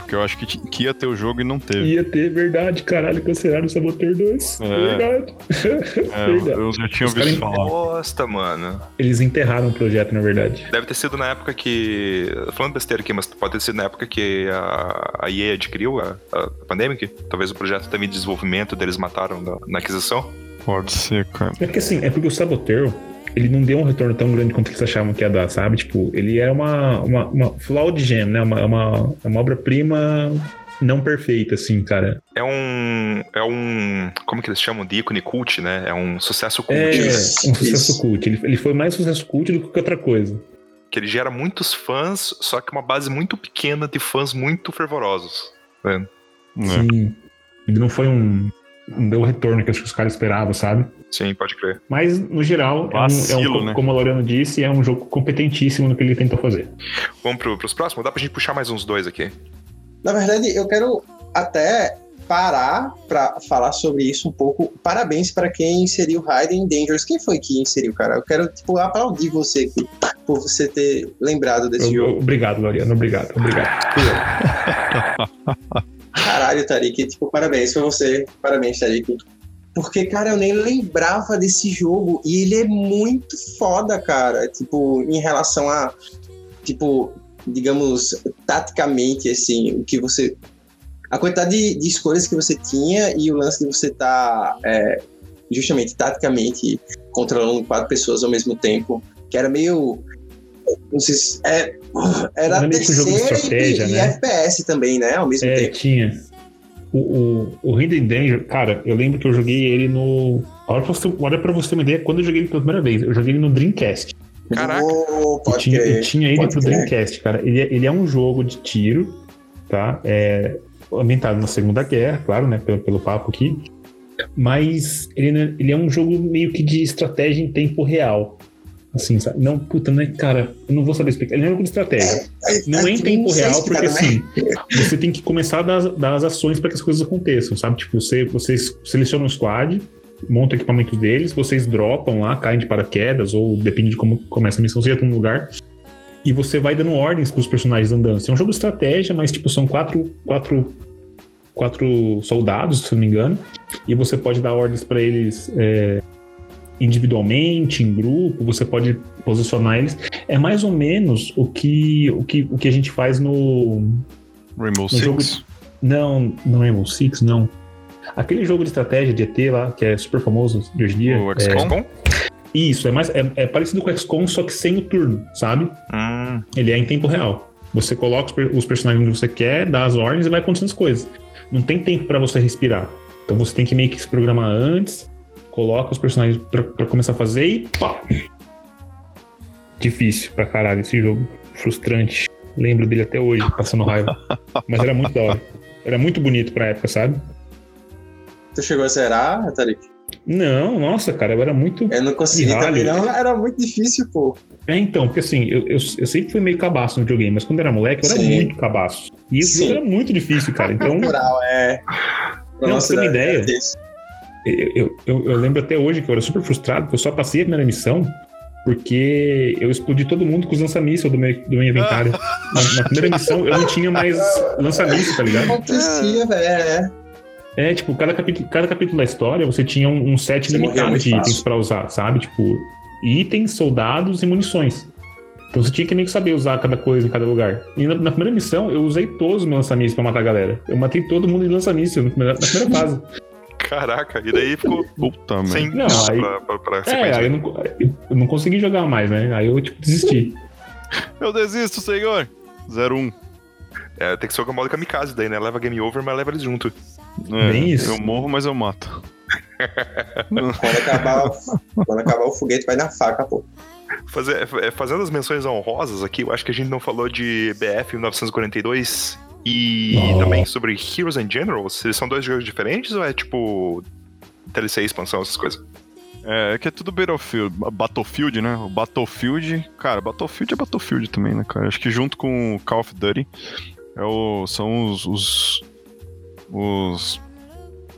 Porque eu acho que, que ia ter o jogo e não teve. Ia ter, verdade, caralho, cancelaram o Saboteur 2. É. Verdade. É, verdade. eu já tinha ouvido falar. Bosta, mano. Eles enterraram o projeto, na verdade. Deve ter sido na época que. Falando besteira aqui, mas pode ter sido na época que a, a EA adquiriu a, a Pandemic. Talvez o projeto também de desenvolvimento deles mataram na, na aquisição. Pode ser, cara. É porque assim, é porque o Saboteur, ele não deu um retorno tão grande quanto eles achavam que ia dar, sabe? Tipo, ele é uma, uma, uma flawed gem, né? Uma, uma, é uma obra-prima não perfeita, assim, cara. É um. É um. Como que eles chamam de ícone cult, né? É um sucesso cult. É, um Isso, sucesso isso. cult. Ele, ele foi mais sucesso cult do que outra coisa. Que ele gera muitos fãs, só que uma base muito pequena de fãs muito fervorosos. né? É. Sim. Ele não foi um. Não deu o retorno que os caras esperavam, sabe? Sim, pode crer. Mas, no geral, é um, é um, Vacilo, né? como o Loriano disse, é um jogo competentíssimo no que ele tentou fazer. Vamos pro, pros próximos? Dá pra gente puxar mais uns dois aqui. Na verdade, eu quero até parar pra falar sobre isso um pouco. Parabéns pra quem inseriu Raiden Dangerous. Quem foi que inseriu, cara? Eu quero, tipo, aplaudir você aqui por você ter lembrado desse Eu- jogo. obrigado, Loriano. Obrigado, obrigado. Caralho, Tarik, tipo, parabéns pra você. Parabéns, Tarik. Porque, cara, eu nem lembrava desse jogo. E ele é muito foda, cara. Tipo, em relação a. Tipo, digamos, taticamente, assim, o que você. A quantidade de, de escolhas que você tinha e o lance de você estar, justamente, taticamente, controlando quatro pessoas ao mesmo tempo. Que era meio. Não sei se. É, era de terceira estratégia, e, e né? FPS também, né? Ao mesmo É, tempo. tinha. O, o, o Hidden Danger, cara, eu lembro que eu joguei ele no. Olha pra você, olha pra você ter uma ideia, quando eu joguei ele pela primeira vez, eu joguei ele no Dreamcast. Caraca. Oh, Eu pode tinha, eu tinha ele pode pro crer. Dreamcast, cara. Ele, é- ele é um jogo de tiro, tá? É ambientado na Segunda Guerra, claro, né? Pelo, pelo papo aqui. Mas ele, ele é um jogo meio que de estratégia em tempo real. Assim, sabe? Não, puta, né, cara? Eu não vou saber explicar. Ele é um jogo de estratégia. Não é em tempo real, porque também. assim, você tem que começar a dar, as- dar as ações para que as coisas aconteçam, sabe? Tipo, você, vocês selecionam um squad, montam o equipamento deles, vocês dropam lá, caem de paraquedas, ou depende de como começa a missão, você já tá num lugar. E você vai dando ordens pros personagens andando. Assim, É um jogo de estratégia, mas tipo, são quatro, quatro, quatro soldados, se não me engano. E você pode dar ordens para eles é, individualmente, em grupo, você pode posicionar eles. É mais ou menos o que, o que, o que a gente faz no. Rainbow No jogo- Six. Não, não é Rainbow Six, não. Aquele jogo de estratégia de ET lá, que é super famoso de hoje em dia. O é, XCOM? XCOM? isso, é, mais, é, é parecido com o XCOM, só que sem o turno, sabe? Hum, Ele é em tempo real. Você coloca os, per- os personagens que você quer, dá as ordens e vai acontecendo as coisas. Não tem tempo pra você respirar. Então você tem que meio que se programar antes, coloca os personagens pra, pra começar a fazer e pá! Difícil pra caralho esse jogo. Frustrante. Lembro dele até hoje, passando raiva. Mas era muito da hora. Era muito bonito pra época, sabe? Tu chegou a zerar, Tarik? Não, nossa, cara, eu era muito. Eu não consegui também, não. Era muito difícil, pô. É, então, porque assim, eu, eu, eu sempre fui meio cabaço no videogame, mas quando eu era moleque, eu era Sim. muito cabaço. E jogo era muito difícil, cara. Então, Moral, é. Pra Não, pra você ter uma ideia. era desse. Eu, eu, eu- lembro até hoje que eu era super frustrado, porque eu só passei a primeira missão porque eu explodi todo mundo com os lança-míssil do meu, do meu inventário. na, na primeira missão, eu não tinha mais lança-míssil, tá ligado? Acontecia, velho. É. É, tipo, cada capítulo, cada capítulo da história você tinha um, um set limitado de itens pra usar, sabe? Tipo, itens, soldados e munições. Então você tinha que meio que saber usar cada coisa em cada lugar. E na, na primeira missão, eu usei todos os meus lança-mísseis pra matar a galera. Eu matei todo mundo de lança-míssil na primeira fase. caraca, e daí ficou Puta, merda. sem Não, aí- pra, pra, pra É, aí eu não, eu não consegui jogar mais, né? Aí eu, tipo, desisti. Eu desisto, senhor. 01. É, tem que ser o modo kamikaze daí, né? Leva game over, mas leva eles junto. É, Bem isso. Eu morro, mas eu mato. Quando acabar, quando acabar o foguete, vai na faca, pô. Fazer, é, fazendo as menções honrosas aqui, eu acho que a gente não falou de BF 1942 e Oh. também sobre Heroes in General. Se são dois jogos diferentes ou é tipo DLC, expansão, essas coisas. É, é que é tudo Battlefield, Battlefield, né? O Battlefield, cara, Battlefield é Battlefield também, né, cara? Acho que junto com o Call of Duty é o, são os, os, os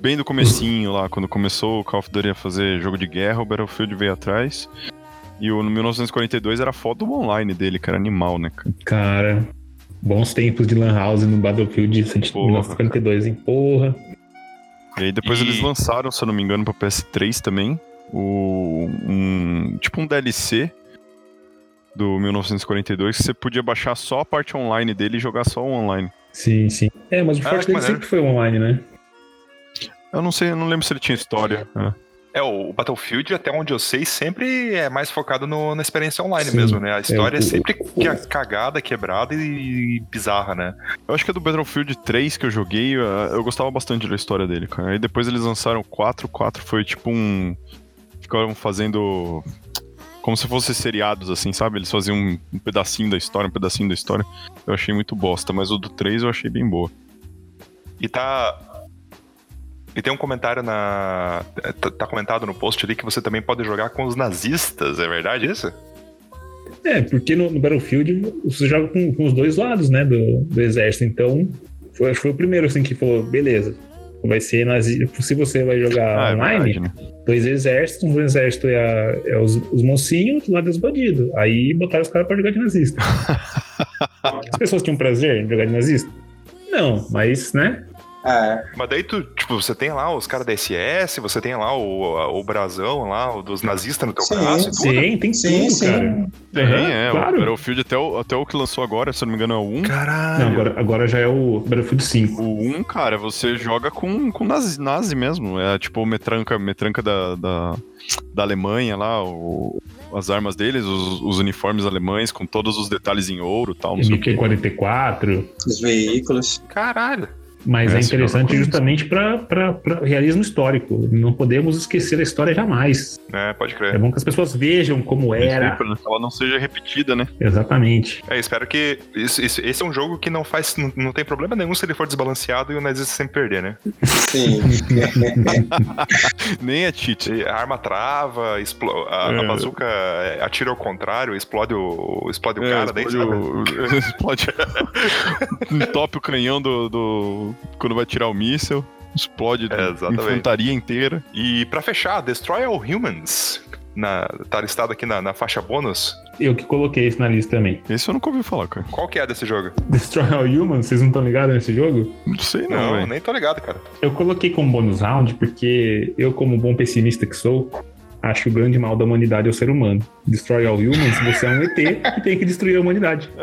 bem do comecinho lá, quando começou o Call of Duty a fazer jogo de guerra, o Battlefield veio atrás. E o no 1942 era foto do online dele, era animal, né, cara? Cara, bons tempos de Lan House no Battlefield de Porra, 1942, hein? Porra. E aí depois E- eles lançaram, se eu não me engano, pra PS3 também, o, um, tipo um DLC do 1942 que você podia baixar só a parte online dele e jogar só o online. Sim, sim. É, mas o Ah, forte dele sempre foi online, né? Eu não sei, eu não lembro se ele tinha história. É. É, o Battlefield, até onde eu sei, sempre é mais focado no- na experiência online Sim. mesmo, né? A história é, o- sempre o- ca- cagada, quebrada e bizarra, né? Eu acho que é do Battlefield 3 que eu joguei, eu, eu gostava bastante da história dele, cara. Aí depois eles lançaram o 4, o 4 foi tipo um. Ficaram fazendo. Como se fossem seriados, assim, sabe? Eles faziam um, um pedacinho da história, um pedacinho da história. Eu achei muito bosta, mas o do 3 eu achei bem boa. E tá. E tem um comentário na. Tá, tá comentado no post ali que você também pode jogar com os nazistas, é verdade isso? É, porque no, no Battlefield você joga com, com os dois lados, né, do, do exército. Então, foi, acho que foi o primeiro, assim, que falou, beleza, vai ser nazi... Se você vai jogar Ah, é online, verdade, né? dois exércitos, um exército é, a- é os, os mocinhos, outro lado é os bandidos. Aí botaram os caras pra jogar de nazista. As pessoas tinham prazer em jogar de nazista? Não, mas, né? É, Mas daí tu, tipo, você tem lá os caras da SS, você tem lá o, o brasão lá, o dos nazistas no teu Sim, braço tudo. Sim, tem sim, tudo, sim. cara. Tem, Aham, é. O claro. Battlefield até o, até o que lançou agora, se eu não me engano, é o 1. Caralho. Não, agora, agora já é o Battlefield 5. O 1, cara, você joga com, com nazi, nazi mesmo. É tipo metranca, metranca da, da, da Alemanha lá, o- as armas deles, os, os uniformes alemães com todos os detalhes em ouro e tal, não sei o quê. MQ-44. os veículos. Caralho. Mas É, é, interessante justamente para realismo histórico. Não podemos esquecer a história jamais. É, pode É crer. bom que as pessoas vejam como era. Pra que ela não seja repetida, né? Exatamente. É, espero que. Isso, isso- esse é um jogo que não faz. Não, não tem problema nenhum se ele for desbalanceado e o nazista sempre perder, né? Sim. Nem é cheat. E A arma trava, explo- a, a É. bazuca é, atira ao contrário, explode o, explode o É, cara, daí explode sabe? o- explode. Entope o canhão do, do- Quando vai tirar o míssel. Explode É, a infantaria inteira. E pra fechar, Destroy All Humans. Na, tá listado aqui na, na faixa bônus. Eu que coloquei isso na lista também. Esse eu nunca ouvi falar, cara. Qual que é desse jogo? Destroy All Humans, vocês não estão ligados nesse jogo? Não sei não, Não, nem tô ligado, cara. Eu coloquei como bônus round porque eu, como bom pessimista que sou, acho que o grande mal da humanidade é o ser humano. Destroy All Humans, você é um ET que tem que destruir a humanidade.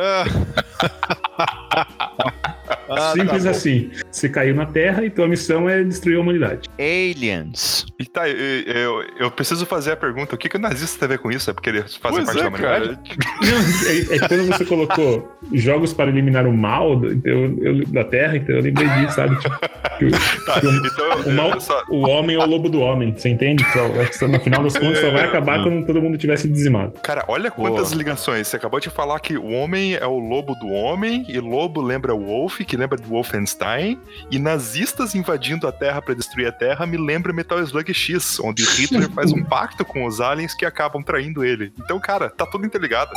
Ah, Simples tá assim. Você caiu na Terra e tua missão é destruir a humanidade. Aliens. E tá, eu, eu, eu preciso fazer a pergunta: o que, que o nazista tem a ver com isso? É porque eles fazem Pois parte é, da humanidade? é, é que quando você colocou jogos para eliminar o mal do- eu- eu- da Terra, então eu lembrei disso, sabe? Tipo, que o- Tá, que o- então o, mal- só- o homem é o lobo do homem, você entende? Só, que no final das contas só vai acabar quando todo mundo tivesse dizimado. Cara, olha quantas Boa. ligações. Você acabou de falar que o homem é o lobo do homem, e lobo lembra o Wolf, que lembra do Wolfenstein, e nazistas invadindo a Terra pra destruir a Terra me lembra Metal Slug X, onde Hitler faz um pacto com os aliens que acabam traindo ele. Então, cara, tá tudo interligado.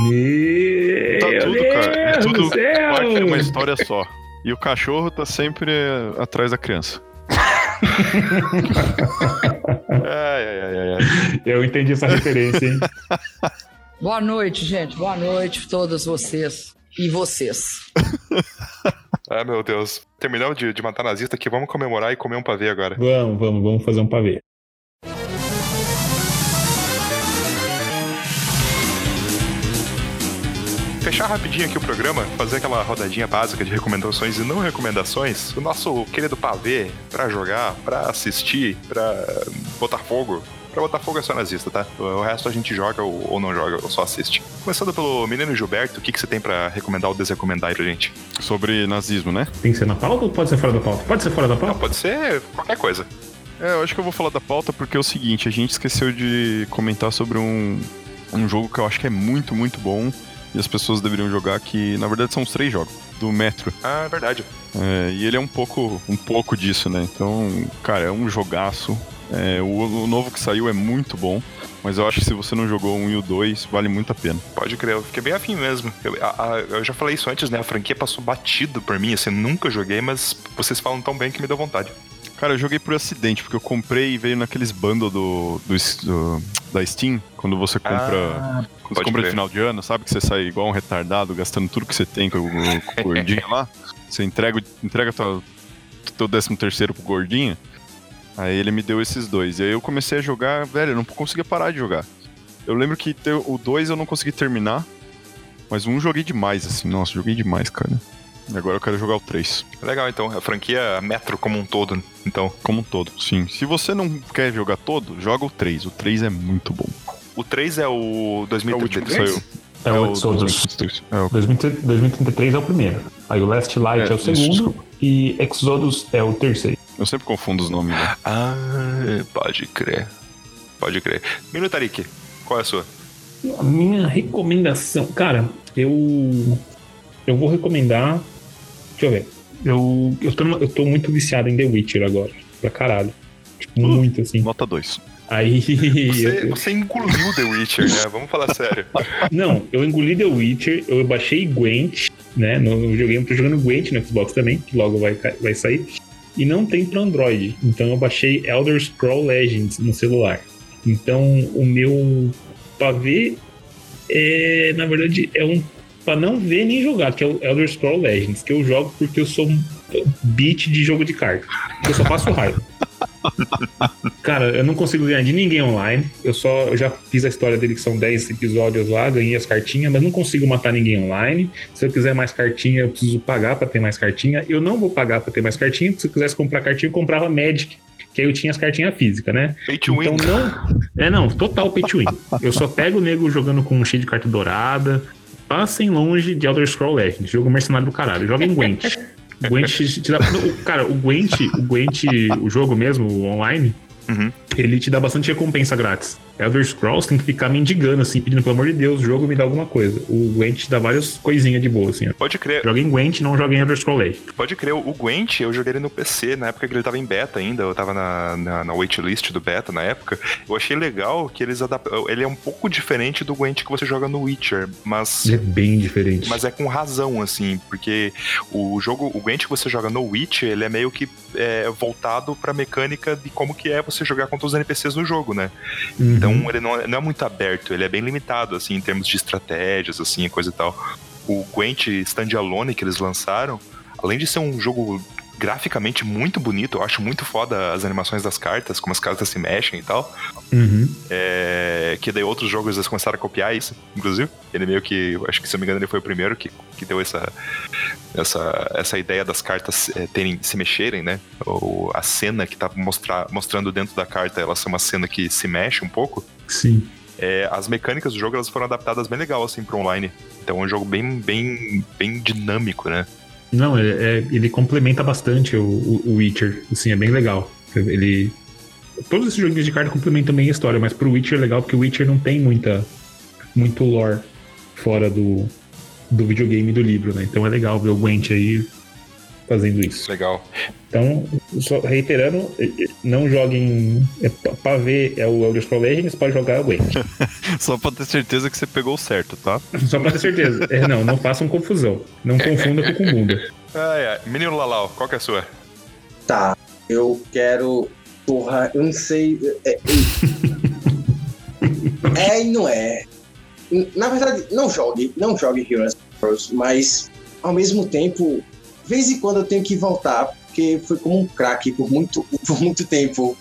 Meu Tá tudo, cara. É Deus tudo parte de uma história só. E o cachorro tá sempre eh, atrás da criança. ai, ai, ai, ai, ai. Eu entendi essa referência, hein? Boa noite, gente. Boa noite, todos vocês. E vocês. Ah, meu Deus. Terminamos de, de matar nazista aqui, vamos comemorar e comer um pavê agora. Vamos, vamos, vamos fazer um pavê. Fechar rapidinho aqui o programa, fazer aquela rodadinha básica de recomendações e não recomendações. O nosso querido pavê pra jogar, pra assistir, pra botar fogo. Pra botar fogo é só nazista, tá? O resto a gente joga ou, ou não joga, ou só assiste. Começando pelo menino Gilberto, o que, que você tem pra recomendar ou desrecomendar aí pra gente? Sobre nazismo, né? Tem que ser na pauta ou pode ser fora da pauta? Pode ser fora da Não, pauta? pode ser qualquer coisa. É, eu acho que eu vou falar da pauta porque é o seguinte, a gente esqueceu de comentar sobre um, um jogo que eu acho que é muito, muito bom e as pessoas deveriam jogar, que na verdade são os três jogos. do Metro. Ah, é verdade. É, e ele é um pouco, um pouco disso, né? Então, cara, é um jogaço. É, o, o novo que saiu é muito bom. Mas eu acho que se você não jogou o 1 e o 2, vale muito a pena. Pode crer, eu fiquei bem afim mesmo. Eu, a- a- eu já falei isso antes, né? A franquia passou batido por mim, assim, nunca joguei, mas vocês falam tão bem que me deu vontade. Cara, eu joguei por acidente, porque eu comprei e veio naqueles bundles do, do, do- da Steam, quando você compra. Ah, quando você compra de final de ano, sabe? Que você sai igual um retardado, gastando tudo que você tem com o, com o gordinho lá. Você entrega, o- entrega tua, teu 13 terceiro pro gordinho. Aí ele me deu esses dois. E aí eu comecei a jogar, velho, eu não conseguia parar de jogar. Eu lembro que o 2 eu não consegui terminar, mas o 1 um joguei demais, assim. Nossa, joguei demais, cara. E agora eu quero jogar o 3. Legal, então. A franquia Metro como um todo, então. Como um todo, sim. Se você não quer jogar todo, joga o 3. O 3 é muito bom. O 3 é o É o último que 2033? saiu. É, o Exodus. 2033. É o 2030 2033 é o primeiro. Aí o Last Light É, é, o segundo. desculpa. E Exodus é o terceiro. Eu sempre confundo os nomes. Né? Ah, pode crer. Pode crer. Minutarik, qual é a sua? A minha recomendação. Cara, eu. Eu vou recomendar. Deixa eu ver. Eu, eu, tô, eu tô muito viciado em The Witcher agora. Pra caralho. Tipo, muito assim. Nota 2. Aí. Você, eu- você engoliu The Witcher, né? Vamos falar sério. Não, eu engoli The Witcher, eu baixei Gwent, né? No, no videogame, tô jogando Gwent no Xbox também, que logo vai, vai sair. E não tem pra Android. Então eu baixei Elder Scroll Legends no celular. Então o meu pavê é, na verdade, é um pra não ver nem jogar, que é o Elder Scroll Legends, que eu jogo porque eu sou um beat de jogo de carta. Eu só passo raiva. Cara, eu não consigo ganhar de ninguém online. Eu só eu já fiz a história dele, que são 10 episódios lá, ganhei as cartinhas, mas não consigo matar ninguém online. Se eu quiser mais cartinha, eu preciso pagar pra ter mais cartinha. Eu não vou pagar pra ter mais cartinha, se eu quisesse comprar cartinha, eu comprava Magic, que aí eu tinha as cartinhas físicas, né? Pay to win. Então não. É, não, total pay to win. Eu só pego o nego jogando com um cheio de carta dourada. Passem longe de Elder Scroll Legends, jogo mercenário do caralho. Joga em Gwent. Gwent te dá. o- Cara, o Gwent, o Gwent, o jogo mesmo, o online, Uhum. ele te dá bastante recompensa grátis. Elder Scrolls tem que ficar mendigando, assim, pedindo, pelo amor de Deus, o jogo me dá alguma coisa. O Gwent te dá várias coisinhas de boa, assim. ó. Pode crer, Joga em Gwent, não joga em Elder Scroll Legends. pode crer. O Gwent, eu joguei ele no PC, na época que ele tava em beta ainda. Eu tava na, na, na waitlist do beta na época. Eu achei legal que eles adaptam. Ele é um pouco diferente do Gwent que você joga no Witcher, mas. Ele é bem diferente. Mas é com razão, assim, porque o jogo, o Gwent que você joga no Witcher, ele é meio que é, voltado pra mecânica de como que é você jogar contra os NPCs no jogo, né? Uhum. Então ele não é, não é muito aberto, ele é bem limitado, assim, em termos de estratégias, assim, coisa e tal. O Gwent Standalone que eles lançaram, além de ser um jogo graficamente muito bonito, eu acho muito foda as animações das cartas, como as cartas se mexem e tal. Uhum. É, que daí outros jogos eles começaram a copiar isso, inclusive. Ele meio que, acho que se eu não me engano, ele foi o primeiro que, que deu essa, essa, essa ideia das cartas é, terem, se mexerem, né? Ou a cena que tá mostrar, mostrando dentro da carta, ela ser uma cena que se mexe um pouco. Sim. É, as mecânicas do jogo elas foram adaptadas bem legal assim para online. Então é um jogo bem, bem, bem dinâmico, né? Não, é, é- ele complementa bastante o, o- Witcher, assim, é bem legal. Ele. Todos esses joguinhos de carta complementam bem a história, mas pro Witcher é legal porque o Witcher não tem muita. muito lore fora do, do videogame e do livro, né? Então é legal ver o Gwent aí fazendo isso. Legal. Então, só reiterando, não joguem. É, pra- ver é o Elder Scrolls Legends, pode jogar o. Só pra ter certeza que você pegou o certo, tá? Só pra ter certeza. É, não, não façam confusão. Não confunda com Kumbunda. Ai, ai. Menino Lalau, qual que é a sua? Tá, eu quero. Porra, eu não sei. É, é- é e não é. Na verdade, não jogue, não jogue Heroes mas ao mesmo tempo, vez em quando eu tenho que voltar, porque foi como um crack por muito, por muito tempo.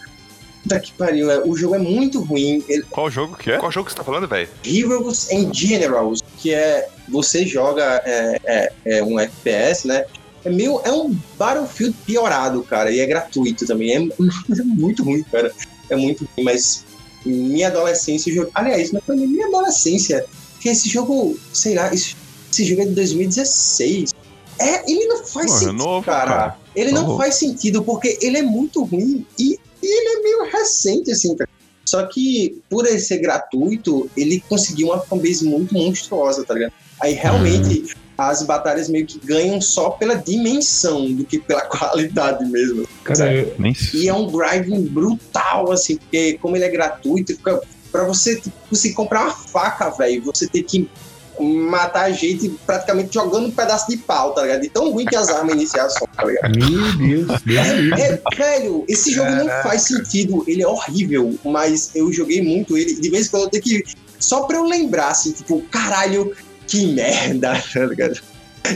Puta que pariu, é, o jogo é muito ruim. Ele- Qual jogo que é? Qual jogo que você tá falando, velho? Heroes and Generals, que é você joga é, é, é um FPS, né? É meio é um Battlefield piorado, cara, e é gratuito também. É, é muito ruim, cara. É muito ruim, mas minha adolescência, o jogo, aliás, mas foi minha adolescência, que esse jogo, sei lá, esse, esse jogo é de 2016. É, ele não faz Pô, é sentido, novo, cara. cara. Ele Tá não faz sentido porque ele é muito ruim e, e ele é meio recente, assim, cara. Só que, por ele ser gratuito, ele conseguiu uma fanbase muito monstruosa, tá ligado? Aí realmente as batalhas meio que ganham só pela dimensão do que pela qualidade mesmo. Cara, eu- Nem E é um grinding brutal, assim, porque como ele é gratuito, fica- pra você tipo, conseguir comprar uma faca, velho, você tem que matar gente praticamente jogando um pedaço de pau, tá ligado? De tão ruim que as armas iniciais são, tá ligado? meu Deus, Deus livre. É, velho, esse jogo não faz sentido, ele é horrível, mas eu joguei muito ele, de vez em quando eu tenho que. Só pra eu lembrar, assim, tipo, caralho, que merda, tá ligado?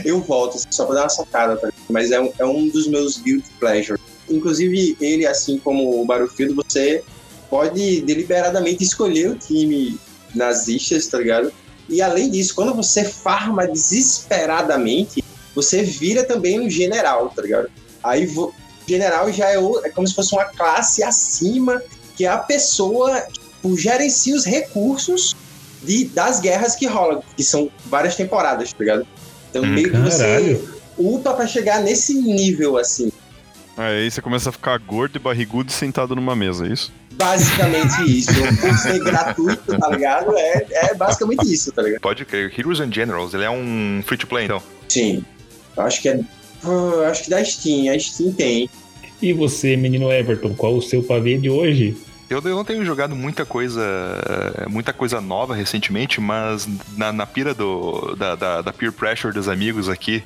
Eu volto, assim, só pra dar uma sacada, tá ligado? Mas é um, é um dos meus guilty pleasures. Inclusive, ele, assim como o Battlefield, você pode deliberadamente escolher o time nazistas, tá ligado? E além disso, quando você farma desesperadamente, você vira também um general, tá ligado? Aí vo- general já é, o- é como se fosse uma classe acima, que é a pessoa que tipo, gerencia os recursos de, das guerras que rolam, que são várias temporadas, tá ligado? Então Hum, meio que você upa pra chegar nesse nível, assim. Aí você começa a ficar gordo e barrigudo e sentado numa mesa, é isso? Basicamente isso. Por ser gratuito, tá ligado? É, é basicamente isso, tá ligado? Pode crer. Heroes and Generals, ele é um free to play, então. Sim. Eu acho que é. eu acho que da Steam, a Steam tem. E você, menino Everton, qual o seu pavê de hoje? Eu, eu não tenho jogado muita coisa muita coisa nova recentemente, mas na, na pira do, da, da, da peer pressure dos amigos aqui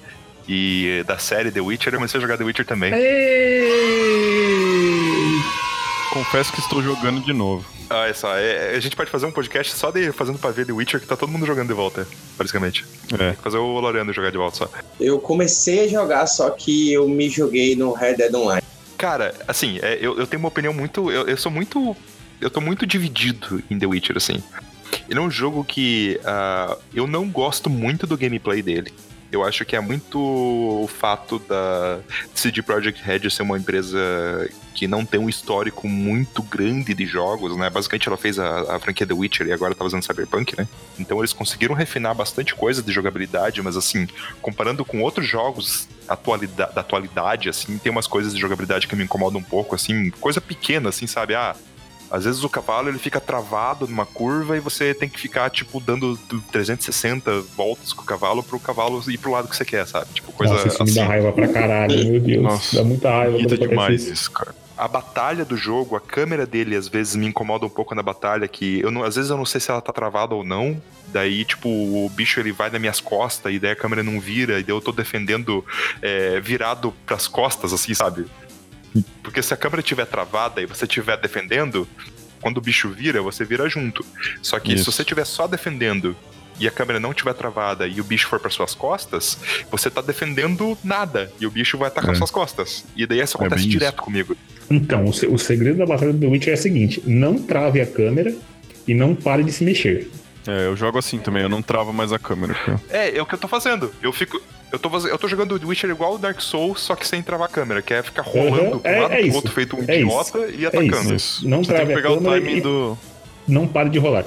e da série The Witcher, eu comecei a jogar The Witcher também. Confesso que estou jogando de novo. Olha só, é- a gente pode fazer um podcast só de fazendo pra ver The Witcher, que tá todo mundo jogando de volta, basicamente. É. Tem que fazer o Loreando jogar de volta só. Eu comecei a jogar, só que eu me joguei no Red Dead Online. Cara, assim, é, eu, eu tenho uma opinião muito. Eu, eu sou muito. Eu tô muito dividido em The Witcher, assim. Ele é um jogo que ah, eu não gosto muito do gameplay dele. Eu acho que é muito o fato da CD Projekt Red ser uma empresa que não tem um histórico muito grande de jogos, né? Basicamente ela fez a, a franquia The Witcher e agora tá fazendo Cyberpunk, né? Então eles conseguiram refinar bastante coisa de jogabilidade, mas assim, comparando com outros jogos da atualidade, assim, tem umas coisas de jogabilidade que me incomodam um pouco, assim, coisa pequena, assim, sabe? Ah, às vezes o cavalo ele fica travado numa curva e você tem que ficar, tipo, dando 360 voltas com o cavalo pro cavalo ir pro lado que você quer, sabe? Tipo, coisa Nossa, isso assim. me dá raiva pra caralho, meu Deus. Nossa, dá muita raiva. Quando demais isso. isso, cara. a batalha do jogo, a câmera dele às vezes me incomoda um pouco na batalha, que eu não, às vezes eu não sei se ela tá travada ou não. Daí, tipo, o bicho ele vai nas minhas costas e daí a câmera não vira, e daí eu tô defendendo é, virado pras costas, assim, sabe? Porque se a câmera estiver travada e você estiver defendendo, quando o bicho vira, você vira junto. Só que Isso. se você estiver só defendendo e a câmera não estiver travada e o bicho for para suas costas, você tá defendendo nada e o bicho vai atacar É. suas costas. E daí isso É acontece isso. direto comigo. Então, o, se- o segredo da batalha do The Witcher é o seguinte: não trave a câmera e não pare de se mexer. É, eu jogo assim também, eu não travo mais a câmera. cara. É, é o que eu tô fazendo. Eu fico. Eu tô, eu tô jogando The Witcher igual o Dark Souls, só que sem travar a câmera, que é ficar rolando Uhum, um é- lado é pro isso. outro, feito um É idiota e atacando. Isso. Não Você tem trave que a pegar o câmera timing do. Não pare de rolar.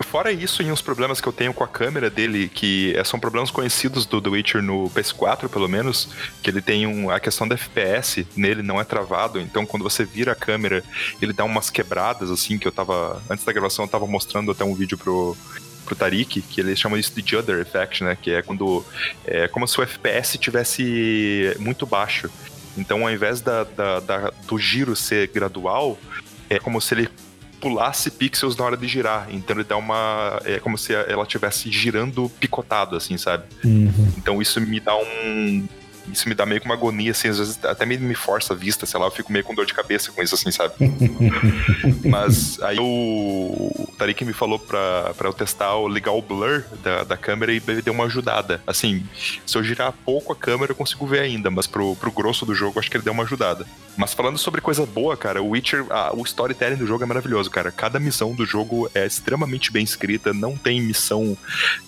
Fora isso, e uns problemas que eu tenho com a câmera dele, que é, são problemas conhecidos do The Witcher no PS4, pelo menos, que ele tem um, a questão da FPS nele não é travado, então quando você vira a câmera, ele dá umas quebradas, assim, que eu tava. Antes da gravação, eu tava mostrando até um vídeo pro. Pro Tarik, que eles chamam isso de Judder Effect, né? Que é quando. É como se o FPS tivesse muito baixo. Então, ao invés da, da- da- do giro ser gradual, é como se ele pulasse pixels na hora de girar. Então ele dá uma. É como se ela estivesse girando picotado, assim, sabe? Então isso me dá um. Isso me dá meio que uma agonia, assim, às vezes até meio me força a vista, sei lá, eu fico meio com dor de cabeça com isso, assim, sabe? Mas aí o, Tarik me falou pra, pra eu testar, o ligar o blur da, da câmera e deu uma ajudada. Assim, se eu girar pouco a câmera eu consigo ver ainda, mas pro, pro grosso do jogo acho que ele deu uma ajudada. Mas falando sobre coisa boa, cara, o Witcher, ah, o storytelling do jogo é maravilhoso, cara. Cada missão do jogo é extremamente bem escrita, não tem missão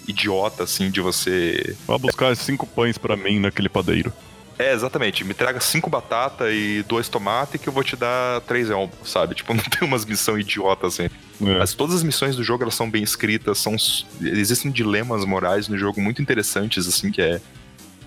idiota, assim, de você Vá buscar cinco pães pra mim naquele padeiro. É, exatamente. Me traga cinco batatas e dois tomates que eu vou te dar três elmos, sabe? Tipo, não tem umas missões idiotas assim. É. Mas todas as missões do jogo, elas são bem escritas, são... Existem dilemas morais no jogo muito interessantes, assim, que é...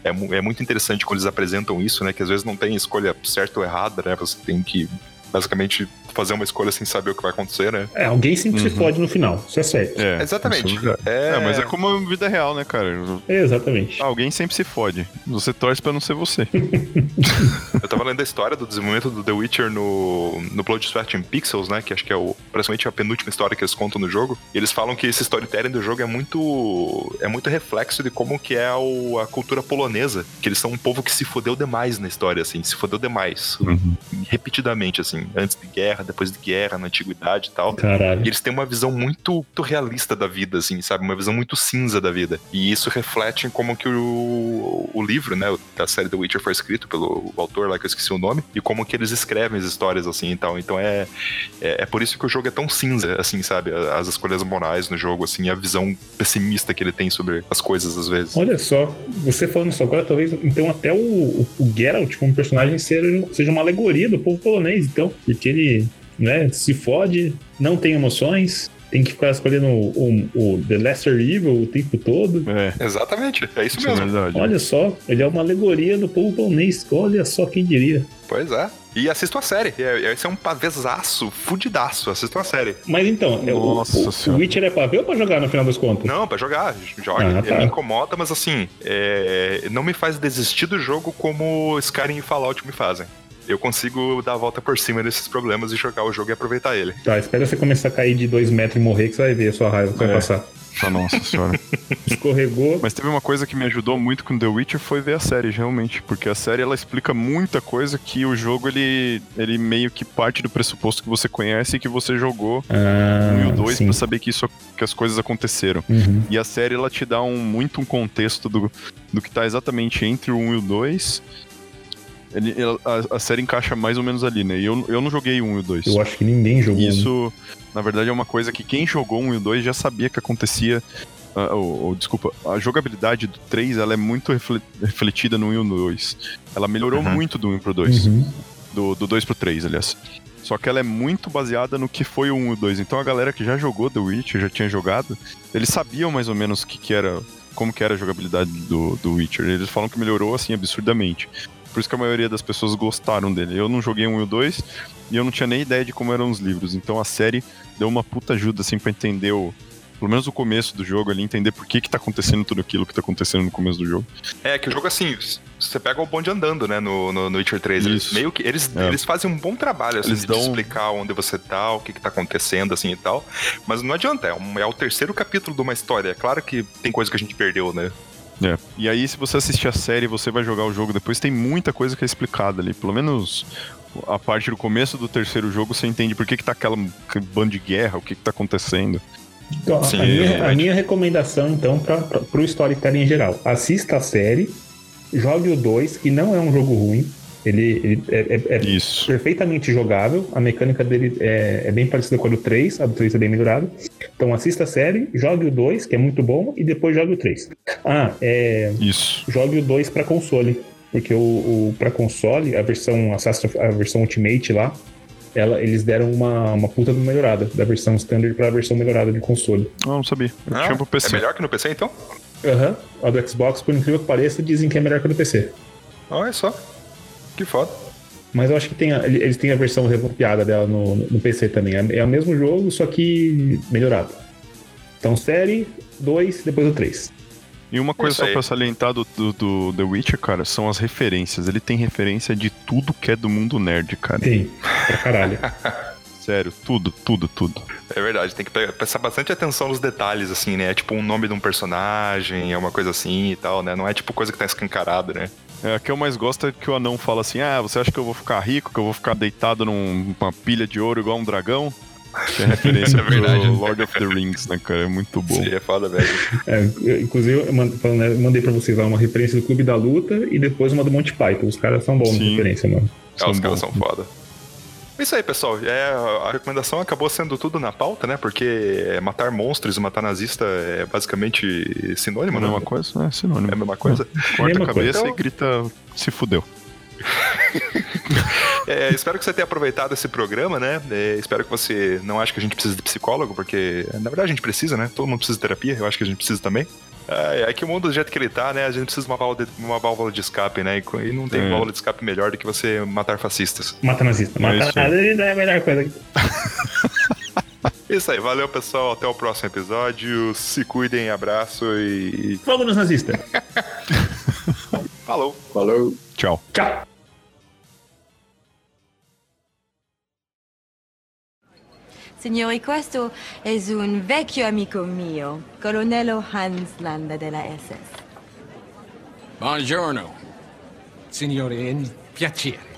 É, é muito interessante quando eles apresentam isso, né? Que às vezes não tem escolha certa ou errada, né? Você tem que basicamente fazer uma escolha sem saber o que vai acontecer, né? É, alguém sempre se Uhum. fode no final, isso é certo. É, Exatamente. é- É, É, mas é como a vida real, né, cara? Exatamente. Alguém sempre se fode. Você torce pra não ser você. Eu tava lendo a história do desenvolvimento do The Witcher no, no Blood, Sweat and Pixels, né? Que acho que é o, praticamente a penúltima história que eles contam no jogo. E eles falam que esse storytelling do jogo é muito é muito reflexo de como que é o- a cultura polonesa. Que eles são um povo que se fodeu demais na história, assim. Se fodeu demais. Repetidamente, assim. Antes de guerra, depois de guerra, na antiguidade e tal. Caralho. E eles têm uma visão muito, muito realista da vida, assim, sabe? Uma visão muito cinza da vida. E isso reflete em como que o, o livro, né, da série The Witcher foi escrito pelo autor lá, que eu esqueci o nome, e como que eles escrevem as histórias, assim, e tal. Então é, é, é por isso que o jogo é tão cinza, assim, sabe? As escolhas morais no jogo, assim, a visão pessimista que ele tem sobre as coisas, às vezes. Olha só, você falando isso agora, talvez então até o, o, o Geralt como personagem seja, seja uma alegoria do povo polonês, então, porque ele né, se fode, não tem emoções, tem que ficar escolhendo o, o, o The Lesser Evil o tempo todo. É, Exatamente, é isso isso é mesmo. verdade. Olha só, ele é uma alegoria do povo polonês. Olha só quem diria. Pois é. E assistam a série. É- Esse é um pavesaço, fudidaço. Assistam a série. Mas então, é, o, Nossa o, o. Witcher é pra ver ou pra jogar no final das contas? Não, pra jogar, joga. Ah, tá. Ele me incomoda, mas assim, é, não me faz desistir do jogo como Skyrim e Fallout me fazem. Eu consigo dar a volta por cima desses problemas e jogar o jogo e aproveitar ele. Tá, espera você começar a cair de dois metros e morrer que você vai ver a sua raiva que vai É. passar. Ah, Nossa senhora. Escorregou. Mas teve uma coisa que me ajudou muito com The Witcher foi ver a série, realmente. Porque a série ela explica muita coisa que o jogo ele, ele meio que parte do pressuposto que você conhece e que você jogou Ah, no 1 e o 2 sim. pra saber que, isso, que as coisas aconteceram. Uhum. E a série ela te dá um, muito um contexto do, do que tá exatamente entre o 1 e o 2. Ele, a, a série encaixa mais ou menos ali, né? E eu, eu não joguei o 1 e o 2. Eu acho que ninguém jogou. um. Isso, na verdade, é uma coisa que quem jogou um e o 2 já sabia que acontecia. ah, ou- ou, desculpa, a jogabilidade do 3 ela é muito refle- refletida no 1 e no 2. Ela melhorou Uhum. muito do 1 pro 2. Uhum. Do, do 2 pro 3, aliás. Só que ela é muito baseada no que foi o 1 e o 2. Então a galera que já jogou The Witcher, já tinha jogado, eles sabiam mais ou menos o que, que era. Como que era a jogabilidade do, do Witcher. Eles falam que melhorou assim absurdamente. Por isso que a maioria das pessoas gostaram dele. Eu não joguei um e o 2 e eu não tinha nem ideia de como eram os livros. Então a série deu uma puta ajuda assim pra entender o. Pelo menos o começo do jogo ali, entender por que que tá acontecendo tudo aquilo que tá acontecendo no começo do jogo. É que o jogo, assim, você pega o bonde andando, né, no, no, no Witcher 3. Eles meio que. Eles, É. eles fazem um bom trabalho, assim, Eles de dão- explicar onde você tá, o que, que tá acontecendo, assim e tal. Mas não adianta, é, um- é o terceiro capítulo de uma história. É claro que tem coisa que a gente perdeu, né? É. E aí, se você assistir a série e você vai jogar o jogo depois, tem muita coisa que é explicada ali. Pelo menos a parte do começo do terceiro jogo, você entende por que, que tá aquela bando de guerra, o que, que tá acontecendo. Então, Sim, a, minha, a minha recomendação, então, para o storytelling em geral, assista a série, jogue o 2, que não é um jogo ruim. Ele, ele é, é- é Isso. perfeitamente jogável. A mecânica dele é, é bem parecida com a do 3, a do 3 é bem melhorada. Então assista a série, jogue o 2, que é muito bom, e depois jogue o 3. Ah, é, Isso. jogue o 2 para console. Porque o, o para console, a versão Assassin's, a versão Ultimate lá, ela, eles deram uma, uma puta melhorada da versão standard para a versão melhorada de console. Ah, não sabia. Eu Ah, tinha pro PC. É melhor que no PC, então? Aham. A do Xbox, por incrível que pareça, dizem que é melhor que a do PC. Olha só. Que foda. Mas eu acho que tem a- eles têm a versão revopiada dela no, no PC também. É, é o mesmo jogo, só que melhorado. Então, série 2, depois o 3. E uma coisa só pra salientar do, do, do The Witcher, cara, são as referências. Ele tem referência de tudo que é do mundo nerd, cara. Tem, pra caralho. Sério, tudo, tudo, tudo. É verdade, tem que prestar bastante atenção nos detalhes, assim, né? É tipo um nome de um personagem, é uma coisa assim e tal, né? Não é tipo coisa que tá escancarada, né? É, a que eu mais gosto é que o anão fala assim: Ah, você acha que eu vou ficar rico, que eu vou ficar deitado num- numa pilha de ouro igual um dragão? Que é referência É verdade. pro Lord of the Rings, né, cara? É muito bom. É foda, velho. É, inclusive, eu né, eu mandei pra vocês lá uma referência do Clube da Luta e depois uma do Monty Python. Os caras são bons na Sim. referência, mano. Ah, os caras são foda. É Isso aí, pessoal. É, a recomendação acabou sendo tudo na pauta, né? Porque é, matar monstros e matar nazista é basicamente sinônimo, A né? mesma coisa? É sinônimo. É a mesma coisa. Corta Mesma a cabeça coisa. e grita: Se fudeu. É, espero que você tenha aproveitado esse programa, né? É, espero que você não ache que a gente precisa de psicólogo, porque na verdade a gente precisa, né? Todo mundo precisa de terapia, eu acho que a gente precisa também. É, é que o mundo do jeito que ele tá, né? A gente precisa de uma válvula de, uma válvula de escape, né? E não tem É. válvula de escape melhor do que você matar fascistas. Mata nazista. Mata isso aí. nazista é a melhor coisa. Isso aí, valeu pessoal, até o próximo episódio. Se cuidem, abraço e. Fogo nos nazistas. Falou! Falou. Tchau. Tchau. Signori, questo è un vecchio amico mio, colonnello Hans Landa della SS. Buongiorno. Signori, è un piacere.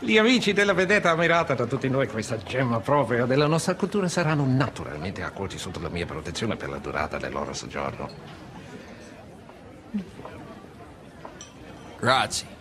Gli amici della vedetta ammirata da tutti noi, questa gemma propria della nostra cultura, saranno naturalmente accolti sotto la mia protezione per la durata del loro soggiorno. Grazie.